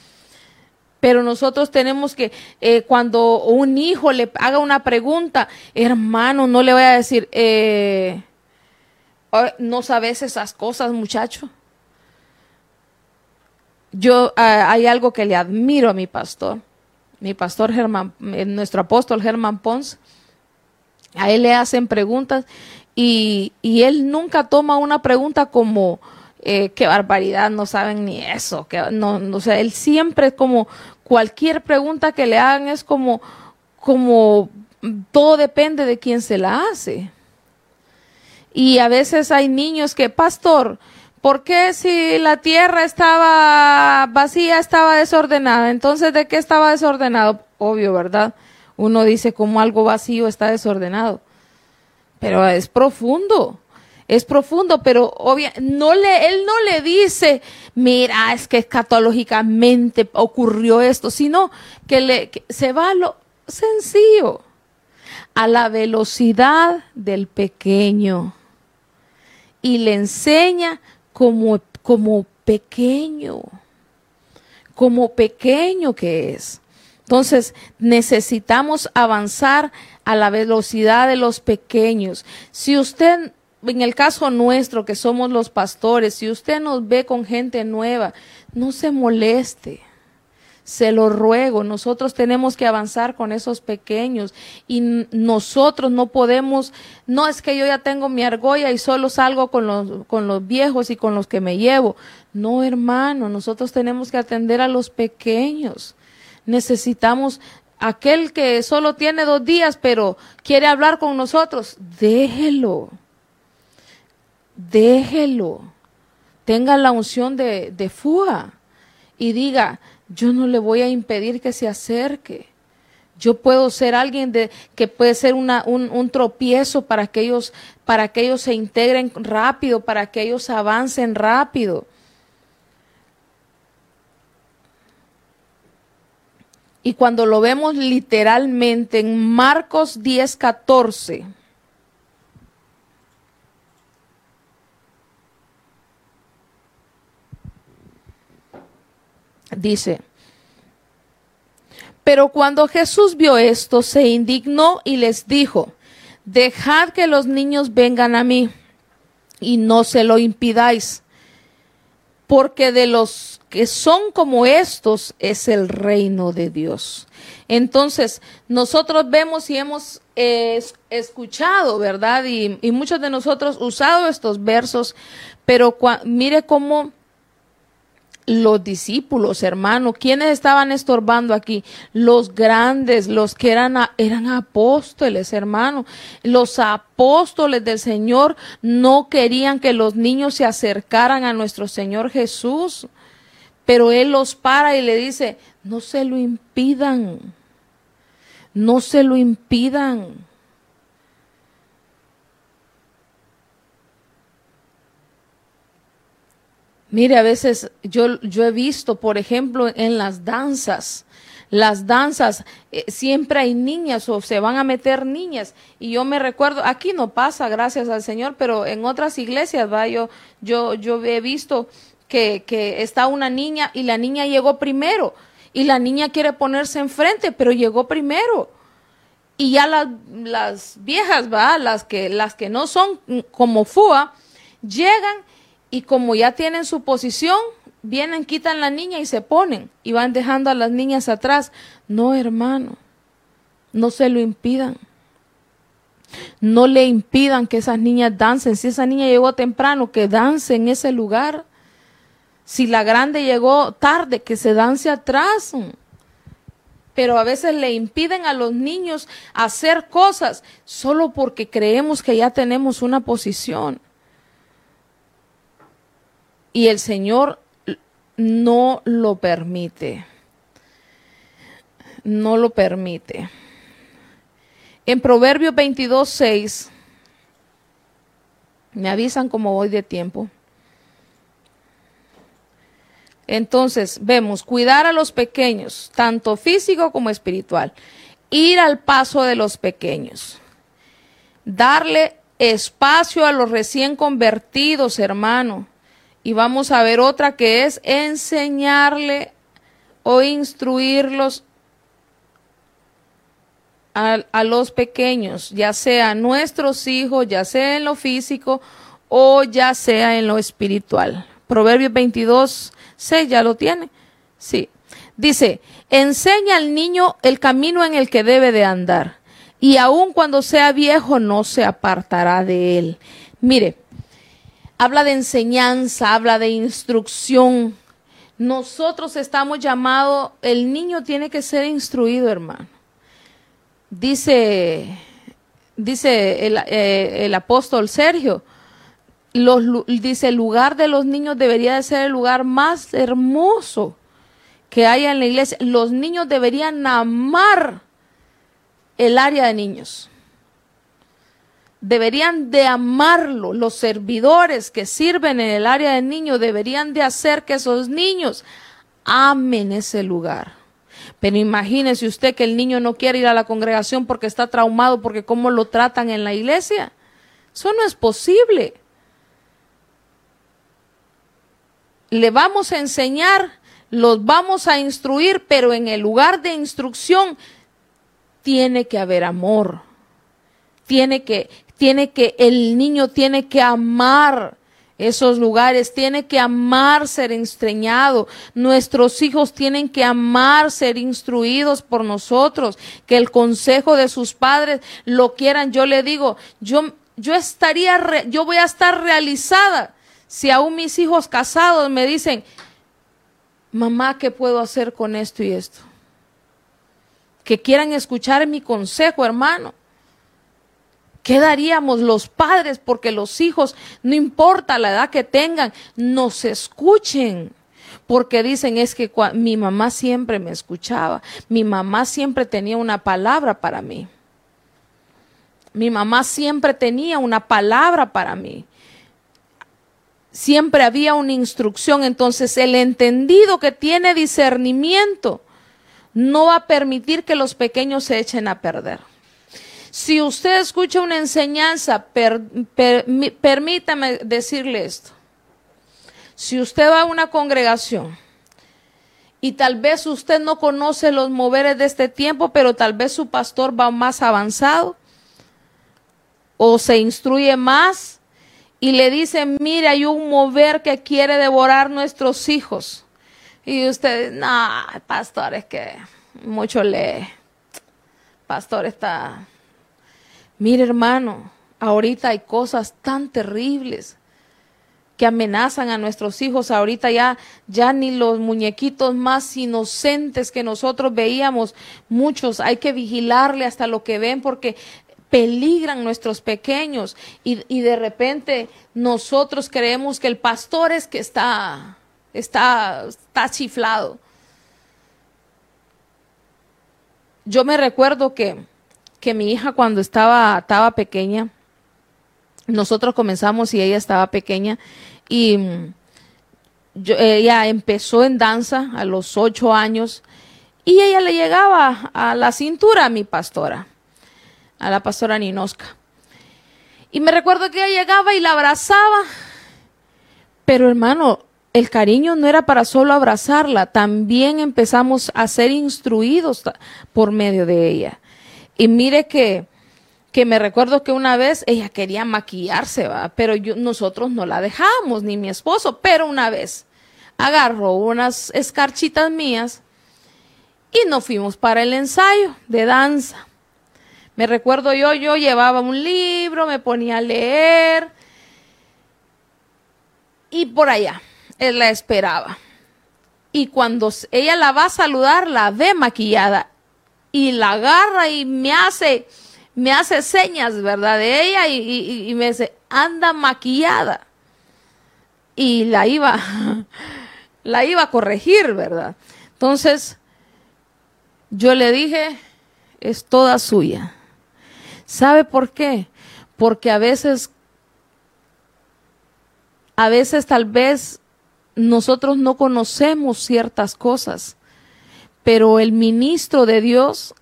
Pero nosotros tenemos que, eh, cuando un hijo le haga una pregunta, hermano, no le voy a decir, eh, no sabes esas cosas, muchacho. Yo, ah, hay algo que le admiro a mi pastor, mi pastor Germán, eh, nuestro apóstol Germán Pons. A él le hacen preguntas y, él nunca toma una pregunta como, eh, qué barbaridad, no saben ni eso, que no, no sea, él siempre como, cualquier pregunta que le hagan es como, como, todo depende de quién se la hace. Y a veces hay niños que, pastor, ¿por qué si la tierra estaba vacía, estaba desordenada? Entonces, ¿de qué estaba desordenado? Obvio, ¿verdad? Uno dice como algo vacío está desordenado pero es profundo. Es profundo, pero obvia, no le, él no le dice, mira, es que escatológicamente ocurrió esto, sino que, le, se va a lo sencillo, a la velocidad del pequeño. Y le enseña como, como pequeño, como pequeño que es. Entonces, necesitamos avanzar a la velocidad de los pequeños. Si usted, en el caso nuestro, que somos los pastores, si usted nos ve con gente nueva, no se moleste. Se lo ruego, nosotros tenemos que avanzar con esos pequeños y nosotros no podemos, no es que yo ya tengo mi argolla y solo salgo con los, con los viejos y con los que me llevo. No, hermano, nosotros tenemos que atender a los pequeños necesitamos aquel que solo tiene dos días, pero quiere hablar con nosotros, déjelo, déjelo, tenga la unción de, de fuga y diga, yo no le voy a impedir que se acerque. Yo puedo ser alguien de, que puede ser una, un, un, tropiezo para que, ellos, para que ellos se integren rápido, para que ellos avancen rápido. Y cuando lo vemos literalmente en Marcos 10, 14, dice, pero cuando Jesús vio esto, se indignó y les dijo, dejad que los niños vengan a mí y no se lo impidáis, porque de los que son como estos es el reino de Dios. Entonces, nosotros vemos y hemos eh, escuchado, ¿verdad? Y, muchos de nosotros usado estos versos, pero mire cómo los discípulos, hermano, ¿quiénes estaban estorbando aquí? Los grandes, los que eran, eran apóstoles, hermano. Los apóstoles del Señor no querían que los niños se acercaran a nuestro Señor Jesús, pero Él los para y le dice, no se lo impidan, no se lo impidan. Mire, a veces yo, yo he visto, por ejemplo, en las danzas, las danzas, eh, siempre hay niñas o se van a meter niñas. Y yo me recuerdo, aquí no pasa, gracias al Señor, pero en otras iglesias, va, yo, yo, yo he visto que, que está una niña y la niña llegó primero. Y la niña quiere ponerse enfrente, pero llegó primero. Y ya las, las viejas, va, las que, las que no son como FUA, llegan y como ya tienen su posición, vienen, quitan la niña y se ponen y van dejando a las niñas atrás. No, hermano, no se lo impidan. No le impidan que esas niñas dancen. Si esa niña llegó temprano, que dance en ese lugar. Si la grande llegó tarde, que se dance atrás. Pero a veces le impiden a los niños hacer cosas solo porque creemos que ya tenemos una posición y el Señor no lo permite. No lo permite. En Proverbios 22, 6, me avisan como voy de tiempo. Entonces, vemos, cuidar a los pequeños, tanto físico como espiritual. Ir al paso de los pequeños. Darle espacio a los recién convertidos, hermano. Y vamos a ver otra que es enseñarle o instruirlos a, los pequeños, ya sea nuestros hijos, ya sea en lo físico o ya sea en lo espiritual. Proverbios 22, 6, ¿ya lo tiene? Sí. Dice, enseña al niño el camino en el que debe de andar, y aun cuando sea viejo no se apartará de él. Mire, habla de enseñanza, habla de instrucción. Nosotros estamos llamados, el niño tiene que ser instruido, hermano. Dice, dice el, eh, apóstol Sergio, dice, el lugar de los niños debería de ser el lugar más hermoso que haya en la iglesia. Los niños deberían amar el área de niños deberían de amarlo. Los servidores que sirven en el área de niños deberían de hacer que esos niños amen ese lugar. Pero imagínese usted que el niño no quiere ir a la congregación porque está traumado, porque cómo lo tratan en la iglesia. Eso no es posible. Le vamos a enseñar, los vamos a instruir, pero en el lugar de instrucción tiene que haber amor. Tiene que, tiene que, el niño tiene que amar esos lugares, tiene que amar ser estreñado. Nuestros hijos tienen que amar ser instruidos por nosotros, que el consejo de sus padres lo quieran. Yo le digo, yo, yo estaría, yo voy a estar realizada si aún mis hijos casados me dicen, mamá, ¿qué puedo hacer con esto y esto? Que quieran escuchar mi consejo, hermano. ¿Qué daríamos los padres porque los hijos, no importa la edad que tengan, nos escuchen? Porque dicen es que mi mamá siempre me escuchaba, mi mamá siempre tenía una palabra para mí. Mi mamá siempre tenía una palabra para mí. Siempre había una instrucción. Entonces el entendido que tiene discernimiento no va a permitir que los pequeños se echen a perder. Si usted escucha una enseñanza, permítame decirle esto. Si usted va a una congregación y tal vez usted no conoce los moveres de este tiempo, pero tal vez su pastor va más avanzado o se instruye más y le dice, mire, hay un mover que quiere devorar nuestros hijos. Y usted, no, pastor, es que mucho lee. Pastor está... Mire, hermano, ahorita hay cosas tan terribles que amenazan a nuestros hijos. Ahorita ya, ya ni los muñequitos más inocentes que nosotros veíamos, muchos, hay que vigilarle hasta lo que ven porque peligran nuestros pequeños y, y de repente nosotros creemos que el pastor es que está, está, está chiflado. Yo me recuerdo que, que mi hija cuando estaba, estaba pequeña, nosotros comenzamos y ella estaba pequeña y mm, ella empezó en danza a los ocho años y ella le llegaba a la cintura a mi pastora, a la pastora Ninosca. Y me recuerdo que ella llegaba y la abrazaba, pero hermano, el cariño no era para solo abrazarla, también empezamos a ser instruidos por medio de ella. Y mire que que me recuerdo que una vez ella quería maquillarse, ¿va? pero nosotros no la dejamos, ni mi esposo, pero una vez agarró unas escarchitas mías y nos fuimos para el ensayo de danza. Me recuerdo yo, yo llevaba un libro, me ponía a leer y por allá, él la esperaba. Y cuando ella la va a saludar, la ve maquillada y la agarra y me hace me hace señas, ¿verdad? De ella y, me dice, anda maquillada. Y la iba, <laughs> la iba a corregir, ¿verdad? Entonces, yo le dije, es toda suya. ¿Sabe por qué? Porque a veces, a veces tal vez nosotros no conocemos ciertas cosas, pero el ministro de Dios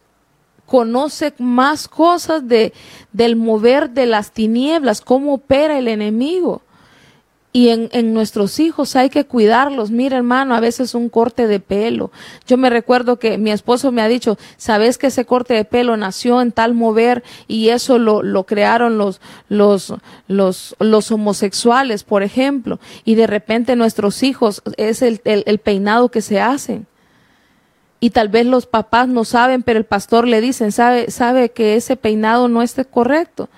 conoce más cosas de, del mover de las tinieblas, cómo opera el enemigo. Y en, en, nuestros hijos hay que cuidarlos. Mira, hermano, a veces un corte de pelo. Yo me recuerdo que mi esposo me ha dicho, ¿sabes que ese corte de pelo nació en tal mover y eso lo, lo crearon los, los, los, los homosexuales, por ejemplo? Y de repente nuestros hijos es el, el, el peinado que se hacen y tal vez los papás no saben, pero el pastor le dicen, sabe, sabe que ese peinado no es correcto.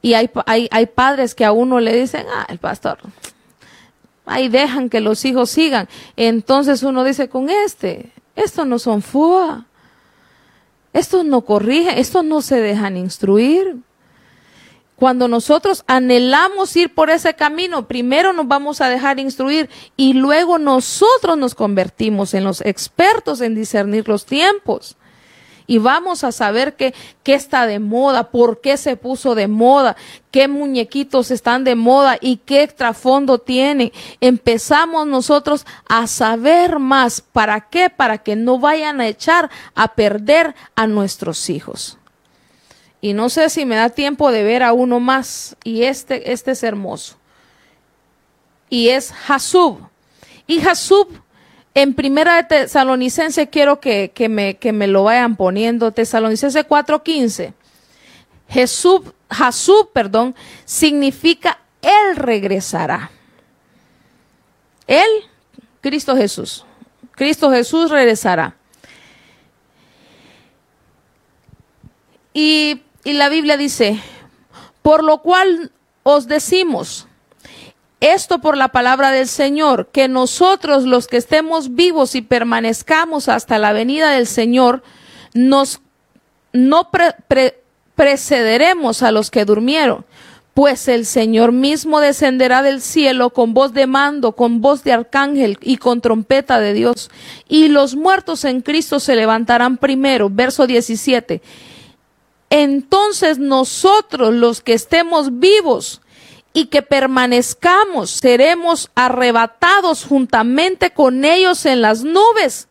Y hay, hay, hay padres que a uno le dicen, ah, el pastor, ahí dejan que los hijos sigan. Entonces uno dice, con este, estos no son FUA, estos no corrigen, estos no se dejan instruir. Cuando nosotros anhelamos ir por ese camino, primero nos vamos a dejar instruir y luego nosotros nos convertimos en los expertos en discernir los tiempos. Y vamos a saber qué, qué está de moda, por qué se puso de moda, qué muñequitos están de moda y qué trasfondo tienen. Empezamos nosotros a saber más. ¿Para qué? Para que no vayan a echar a perder a nuestros hijos. Y no sé si me da tiempo de ver a uno más. Y este, este es hermoso. Y es Jasub. Y Jasub, en primera de Tesalonicense, quiero que, me, que me lo vayan poniendo. Tesalonicense 4.15. Jesús, Jasub, perdón, significa Él regresará. Él, Cristo Jesús. Cristo Jesús regresará. Y y la Biblia dice, por lo cual os decimos, esto por la palabra del Señor, que nosotros los que estemos vivos y permanezcamos hasta la venida del Señor, nos no precederemos a los que durmieron, pues el Señor mismo descenderá del cielo con voz de mando, con voz de arcángel y con trompeta de Dios, y los muertos en Cristo se levantarán primero. Verso 17 entonces nosotros los que estemos vivos y que permanezcamos, seremos arrebatados juntamente con ellos en las nubes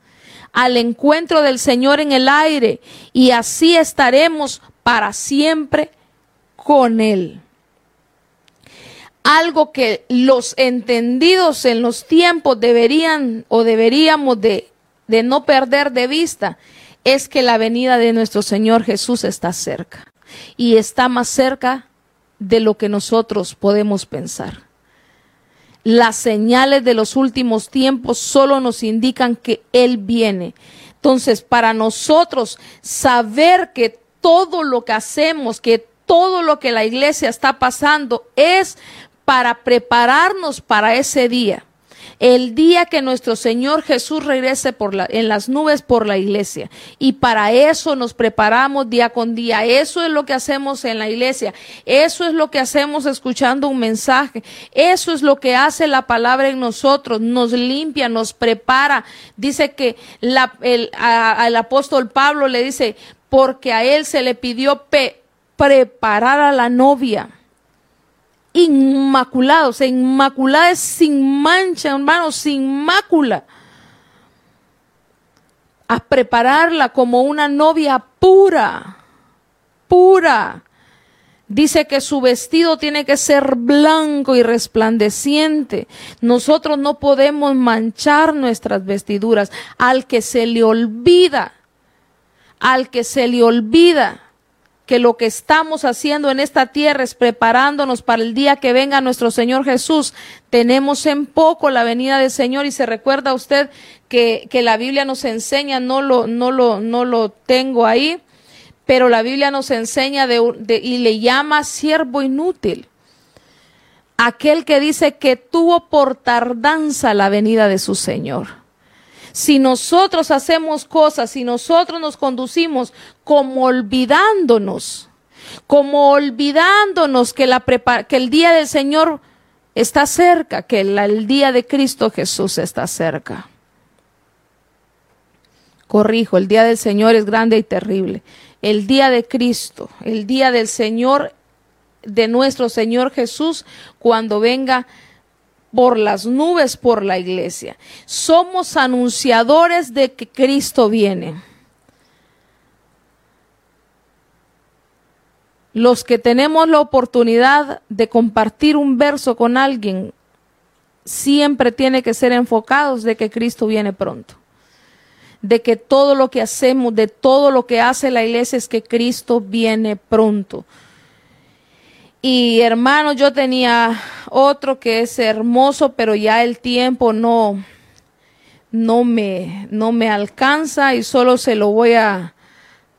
al encuentro del Señor en el aire y así estaremos para siempre con Él. Algo que los entendidos en los tiempos deberían o deberíamos de, de no perder de vista es que la venida de nuestro Señor Jesús está cerca. Y está más cerca de lo que nosotros podemos pensar. Las señales de los últimos tiempos solo nos indican que Él viene. Entonces, para nosotros saber que todo lo que hacemos, que todo lo que la iglesia está pasando es para prepararnos para ese día el día que nuestro Señor Jesús regrese en las nubes por la iglesia. Y para eso nos preparamos día con día. Eso es lo que hacemos en la iglesia. Eso es lo que hacemos escuchando un mensaje. Eso es lo que hace la palabra en nosotros. Nos limpia, nos prepara. Dice que el, al apóstol Pablo le dice, porque a él se le pidió preparar a la novia inmaculado, o inmaculada es sin mancha, hermano, sin mácula. A prepararla como una novia pura, pura. Dice que su vestido tiene que ser blanco y resplandeciente. Nosotros no podemos manchar nuestras vestiduras. Al que se le olvida, al que se le olvida que lo que estamos haciendo en esta tierra es preparándonos para el día que venga nuestro Señor Jesús. Tenemos en poco la venida del Señor y se recuerda usted que, que la Biblia nos enseña, no lo, no lo, no lo tengo ahí, pero la Biblia nos enseña de, de, y le llama siervo inútil. Aquel que dice que tuvo por tardanza la venida de su Señor. Si nosotros hacemos cosas, si nosotros nos conducimos como olvidándonos, como olvidándonos que, el día del Señor está cerca, que el día de Cristo Jesús está cerca. Corrijo, el día del Señor es grande y terrible. El día de Cristo, el día del Señor, de nuestro Señor Jesús, cuando venga por las nubes por la iglesia. Somos anunciadores de que Cristo viene. Los que tenemos la oportunidad de compartir un verso con alguien, siempre tiene que ser enfocados de que Cristo viene pronto. De que todo lo que hacemos, de todo lo que hace la iglesia es que Cristo viene pronto. Y hermano, yo tenía otro que es hermoso, pero ya el tiempo no, no me, no me alcanza y solo se lo voy a,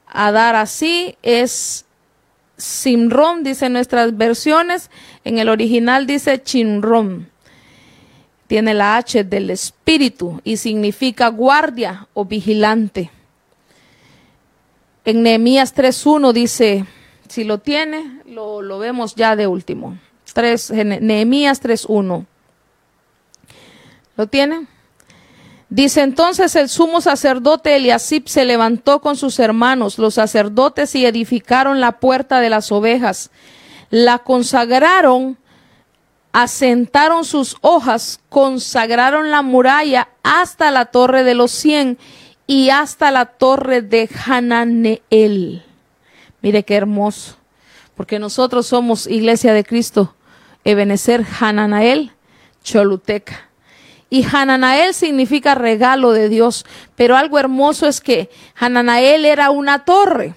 a dar así. Es Simron, dice nuestras versiones. En el original dice Chinrom. Tiene la H del espíritu y significa guardia o vigilante. En Nehemías 3.1 dice, si lo tiene, lo, vemos ya de último. 3, Nehemías 3.1. ¿Lo tiene? Dice entonces el sumo sacerdote Eliasib se levantó con sus hermanos, los sacerdotes, y edificaron la puerta de las ovejas. La consagraron, asentaron sus hojas, consagraron la muralla hasta la torre de los cien y hasta la torre de Hananeel. Mire qué hermoso, porque nosotros somos iglesia de Cristo, Ebenezer Hananael, Choluteca. Y Hananael significa regalo de Dios, pero algo hermoso es que Hananael era una torre.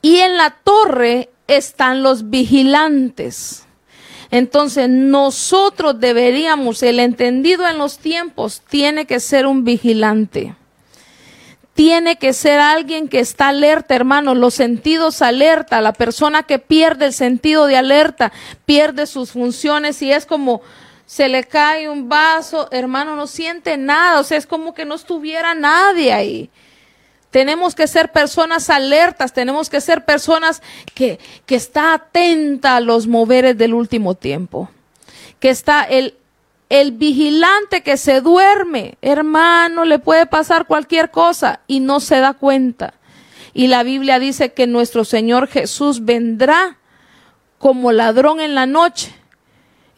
Y en la torre están los vigilantes. Entonces nosotros deberíamos, el entendido en los tiempos, tiene que ser un vigilante tiene que ser alguien que está alerta, hermano, los sentidos alerta, la persona que pierde el sentido de alerta, pierde sus funciones y es como se le cae un vaso, hermano, no siente nada, o sea, es como que no estuviera nadie ahí. Tenemos que ser personas alertas, tenemos que ser personas que, que está atenta a los moveres del último tiempo, que está el, el vigilante que se duerme, hermano, le puede pasar cualquier cosa y no se da cuenta. Y la Biblia dice que nuestro Señor Jesús vendrá como ladrón en la noche.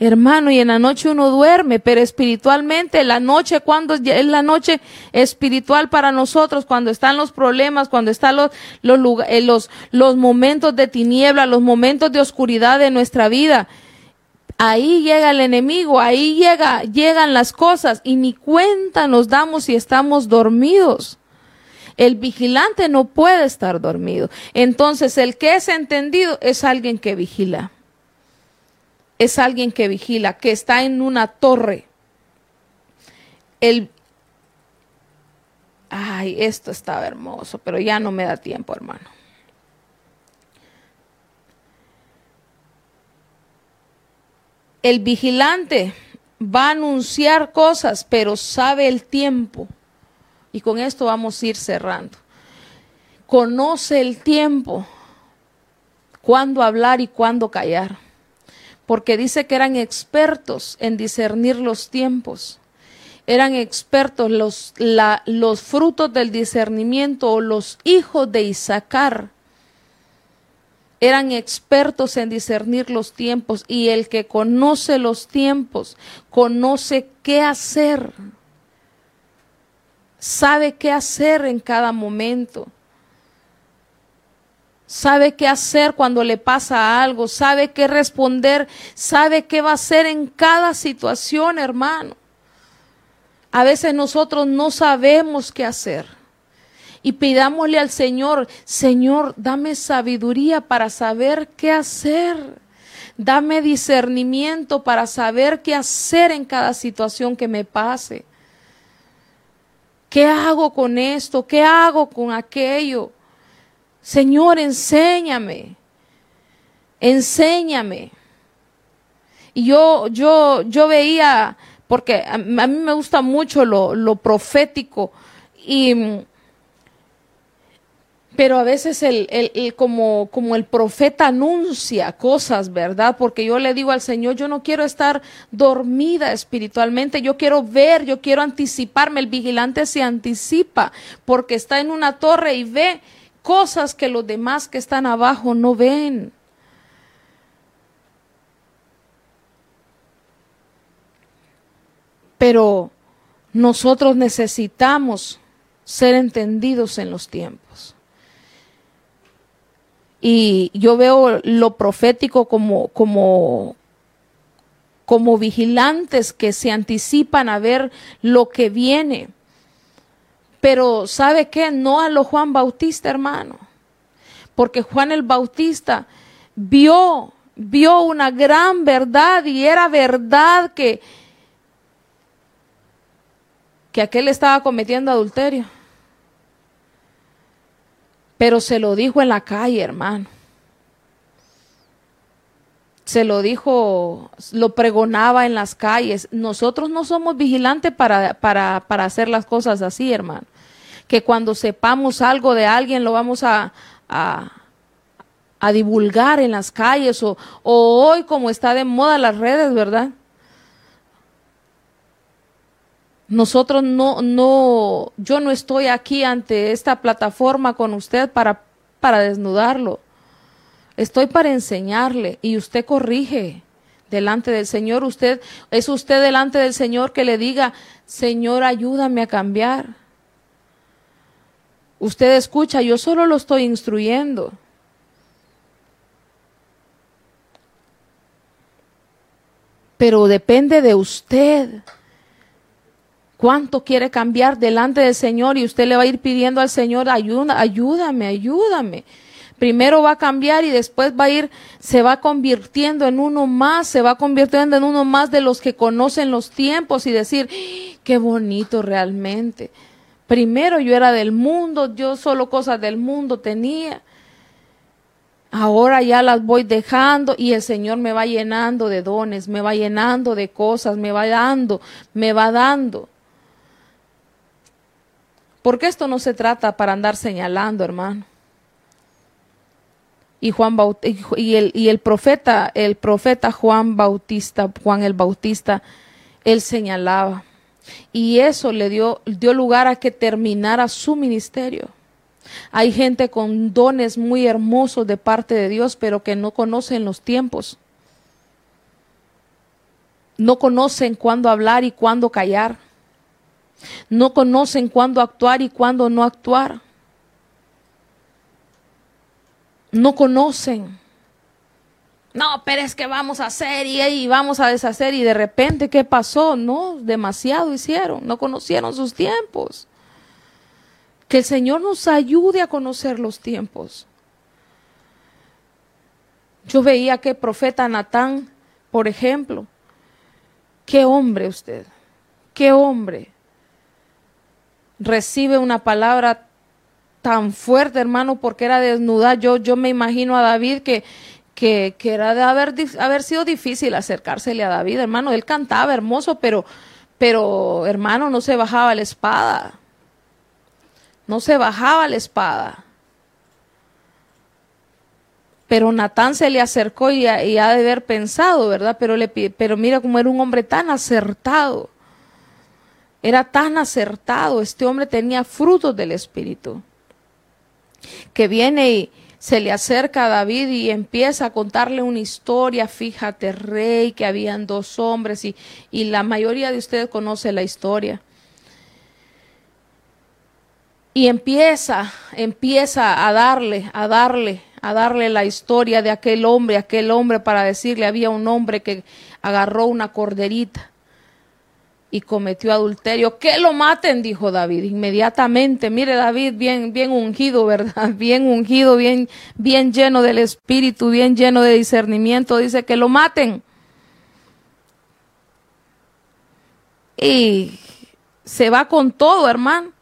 Hermano, y en la noche uno duerme, pero espiritualmente, la noche, cuando es la noche espiritual para nosotros, cuando están los problemas, cuando están los, los, eh, los, momentos de tiniebla, los momentos de oscuridad de nuestra vida, ahí llega el enemigo, ahí llega, llegan las cosas y ni cuenta nos damos si estamos dormidos. El vigilante no puede estar dormido. Entonces, el que es entendido es alguien que vigila. es alguien que vigila, que está en una torre. El, ay, esto estaba hermoso, pero ya no me da tiempo, hermano. El vigilante va a anunciar cosas, pero sabe el tiempo. Y con esto vamos a ir cerrando. Conoce el tiempo, cuándo hablar y cuándo callar porque dice que eran expertos en discernir los tiempos. Eran expertos los, los frutos del discernimiento o los hijos de Isaacar. Eran expertos en discernir los tiempos y el que conoce los tiempos conoce qué hacer. Sabe qué hacer en cada momento sabe qué hacer cuando le pasa algo, sabe qué responder, sabe qué va a hacer en cada situación, hermano. A veces nosotros no sabemos qué hacer. Y pidámosle al Señor, Señor, dame sabiduría para saber qué hacer. Dame discernimiento para saber qué hacer en cada situación que me pase. ¿Qué hago con esto? ¿Qué hago con aquello? Señor, enséñame, enséñame. Y yo, yo, yo veía, porque a, mí me gusta mucho lo, lo profético, y, pero a veces el, el, como, como el profeta anuncia cosas, ¿verdad? Porque yo le digo al Señor, yo no quiero estar dormida espiritualmente, yo quiero ver, yo quiero anticiparme. El vigilante se anticipa porque está en una torre y ve cosas que los demás que están abajo no ven. Pero nosotros necesitamos ser entendidos en los tiempos. Y yo veo lo profético como, como, como vigilantes que se anticipan a ver lo que viene. Pero ¿sabe qué? No a lo Juan Bautista, hermano. Porque Juan el Bautista vio, vio una gran verdad y era verdad que, que aquel estaba cometiendo adulterio. Pero se lo dijo en la calle, hermano. Se lo dijo, lo pregonaba en las calles. Nosotros no somos vigilantes para, para, para hacer las cosas así, hermano que cuando sepamos algo de alguien lo vamos a, a, divulgar en las calles o, o hoy como está de moda las redes, ¿verdad? Nosotros no, no, yo no estoy aquí ante esta plataforma con usted para, para desnudarlo. Estoy para enseñarle y usted corrige delante del Señor. Usted, es usted delante del Señor que le diga, Señor, ayúdame a cambiar. Usted escucha, yo solo lo estoy instruyendo. Pero depende de usted. ¿Cuánto quiere cambiar delante del Señor? Y usted le va a ir pidiendo al Señor, ayuda, ayúdame, ayúdame. Primero va a cambiar y después va a ir, se va convirtiendo en uno más, se va convirtiendo en uno más de los que conocen los tiempos y decir, qué bonito realmente. Primero yo era del mundo, yo solo cosas del mundo tenía. Ahora ya las voy dejando y el Señor me va llenando de dones, me va llenando de cosas, me va dando, me va dando. Porque esto no se trata para andar señalando, hermano. Y Juan y el, el profeta, el profeta Juan Bautista, Juan el Bautista, él señalaba y eso le dio, dio lugar a que terminara su ministerio. Hay gente con dones muy hermosos de parte de Dios, pero que no conocen los tiempos. No conocen cuándo hablar y cuándo callar. No conocen cuándo actuar y cuándo no actuar. No conocen no, pero es que vamos a hacer y, vamos a deshacer y de repente, ¿qué pasó? No, demasiado hicieron, no conocieron sus tiempos. Que el Señor nos ayude a conocer los tiempos. Yo veía que el profeta Natán por ejemplo, qué hombre usted, qué hombre recibe una palabra tan fuerte, hermano, porque era desnuda. Yo, yo me imagino a David que, que, que era de haber, haber sido difícil acercársele a David, hermano. Él cantaba hermoso, pero, pero, hermano, no se bajaba la espada. No se bajaba la espada. Pero Natán se le acercó y, ha de haber pensado, ¿verdad? Pero, le, pero mira cómo era un hombre tan acertado. Era tan acertado. Este hombre tenía frutos del Espíritu. Que viene y se le acerca a David y empieza a contarle una historia. Fíjate, rey, que habían dos hombres y, y la mayoría de ustedes conoce la historia. Y empieza, empieza a darle, a darle a darle la historia de aquel hombre, aquel hombre para decirle, había un hombre que agarró una corderita y cometió adulterio. Que lo maten, dijo David inmediatamente. Mire David, bien, bien ungido, ¿verdad? <laughs> Bien ungido, bien, bien lleno del espíritu, bien lleno de discernimiento. Dice que lo maten. Y se va con todo, hermano.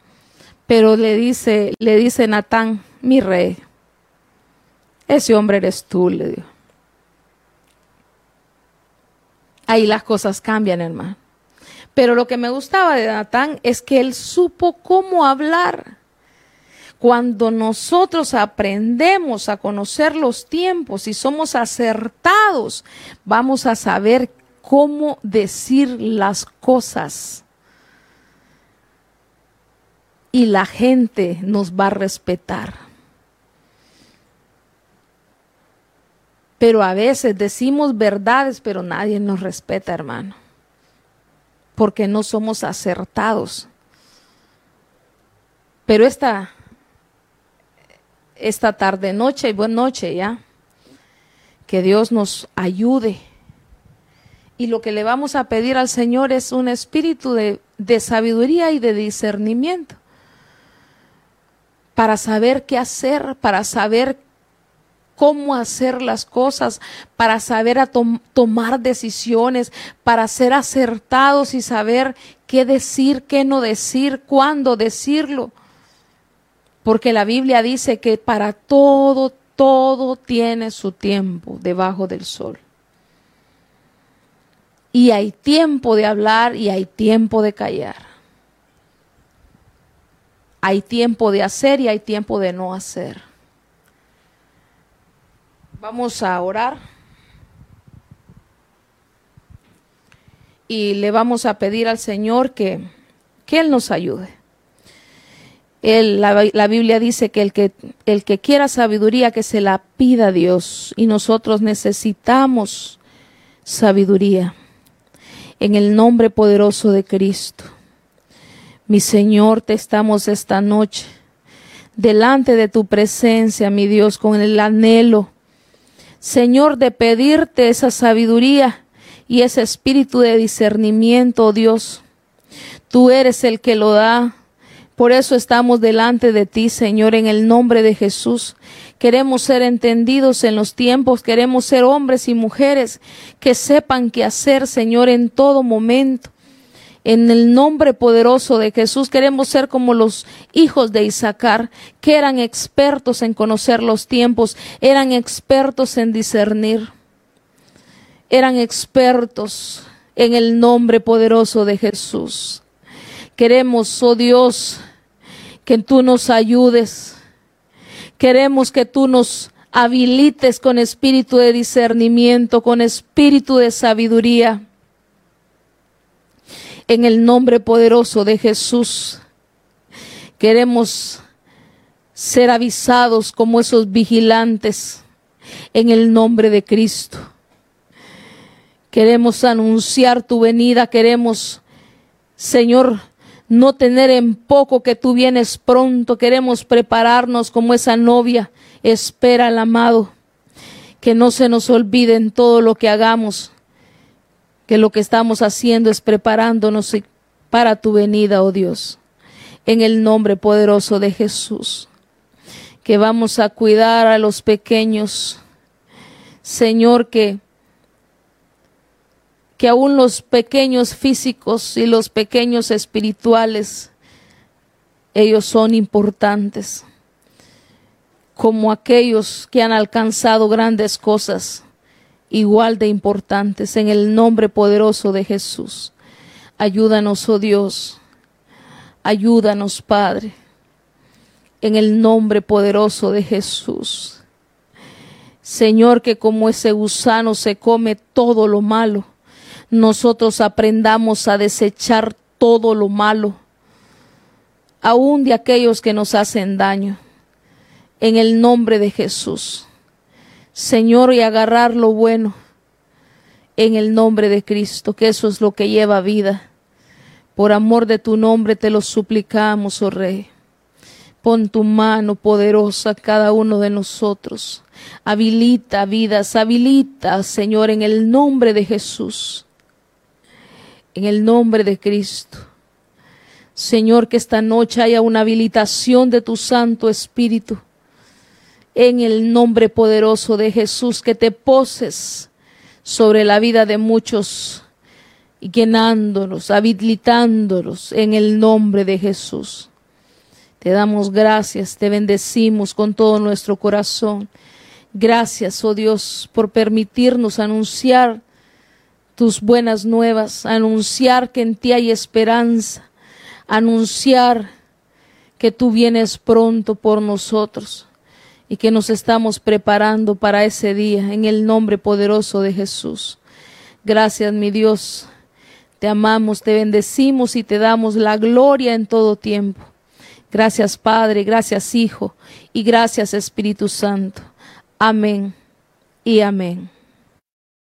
Pero le dice, le dice Natán, mi rey, ese hombre eres tú, le dijo. Ahí las cosas cambian, hermano. Pero lo que me gustaba de Natán es que él supo cómo hablar. Cuando nosotros aprendemos a conocer los tiempos y somos acertados, vamos a saber cómo decir las cosas. Y la gente nos va a respetar. Pero a veces decimos verdades, pero nadie nos respeta, hermano. Porque no somos acertados. Pero esta, esta tarde, noche y buena noche ya, que Dios nos ayude. Y lo que le vamos a pedir al Señor es un espíritu de, de sabiduría y de discernimiento para saber qué hacer, para saber cómo hacer las cosas, para saber a tomar decisiones, para ser acertados y saber qué decir, qué no decir, cuándo decirlo. Porque la Biblia dice que para todo, todo tiene su tiempo debajo del sol. Y hay tiempo de hablar y hay tiempo de callar. Hay tiempo de hacer y hay tiempo de no hacer. Vamos a orar. Y le vamos a pedir al Señor que, que Él nos ayude. Él, la, Biblia dice que el, que el que quiera sabiduría, que se la pida a Dios. Y nosotros necesitamos sabiduría. En el nombre poderoso de Cristo. Mi Señor, te estamos esta noche delante de tu presencia, mi Dios, con el anhelo Señor, de pedirte esa sabiduría y ese espíritu de discernimiento, oh Dios. Tú eres el que lo da. Por eso estamos delante de ti, Señor, en el nombre de Jesús. Queremos ser entendidos en los tiempos, queremos ser hombres y mujeres que sepan qué hacer, Señor, en todo momento. En el nombre poderoso de Jesús queremos ser como los hijos de Isaacar, que eran expertos en conocer los tiempos, eran expertos en discernir, eran expertos en el nombre poderoso de Jesús. Queremos, oh Dios, que tú nos ayudes. Queremos que tú nos habilites con espíritu de discernimiento, con espíritu de sabiduría en el nombre poderoso de Jesús. Queremos ser avisados como esos vigilantes en el nombre de Cristo. Queremos anunciar tu venida, queremos, Señor, no tener en poco que tú vienes pronto, queremos prepararnos como esa novia. Espera al amado, que no se nos olvide en todo lo que hagamos que lo que estamos haciendo es preparándonos para tu venida, oh Dios, en el nombre poderoso de Jesús, que vamos a cuidar a los pequeños, Señor, que que aún los pequeños físicos y los pequeños espirituales, ellos son importantes, como aquellos que han alcanzado grandes cosas, igual de importantes, en el nombre poderoso de Jesús. Ayúdanos, oh Dios, ayúdanos, Padre, en el nombre poderoso de Jesús. Señor, que como ese gusano se come todo lo malo, nosotros aprendamos a desechar todo lo malo, aun de aquellos que nos hacen daño, en el nombre de Jesús. Señor, y agarrar lo bueno en el nombre de Cristo, que eso es lo que lleva vida. Por amor de tu nombre te lo suplicamos, oh Rey. Pon tu mano poderosa a cada uno de nosotros. Habilita vidas, habilita, Señor, en el nombre de Jesús en el nombre de Cristo. Señor, que esta noche haya una habilitación de tu Santo Espíritu. En el nombre poderoso de Jesús, que te poses sobre la vida de muchos y llenándonos, habilitándonos en el nombre de Jesús. Te damos gracias, te bendecimos con todo nuestro corazón. Gracias, oh Dios, por permitirnos anunciar tus buenas nuevas, anunciar que en ti hay esperanza, anunciar que tú vienes pronto por nosotros y que nos estamos preparando para ese día en el nombre poderoso de Jesús. Gracias, mi Dios. Te amamos, te bendecimos y te damos la gloria en todo tiempo. Gracias, Padre, gracias, Hijo, y gracias, Espíritu Santo. Amén y amén.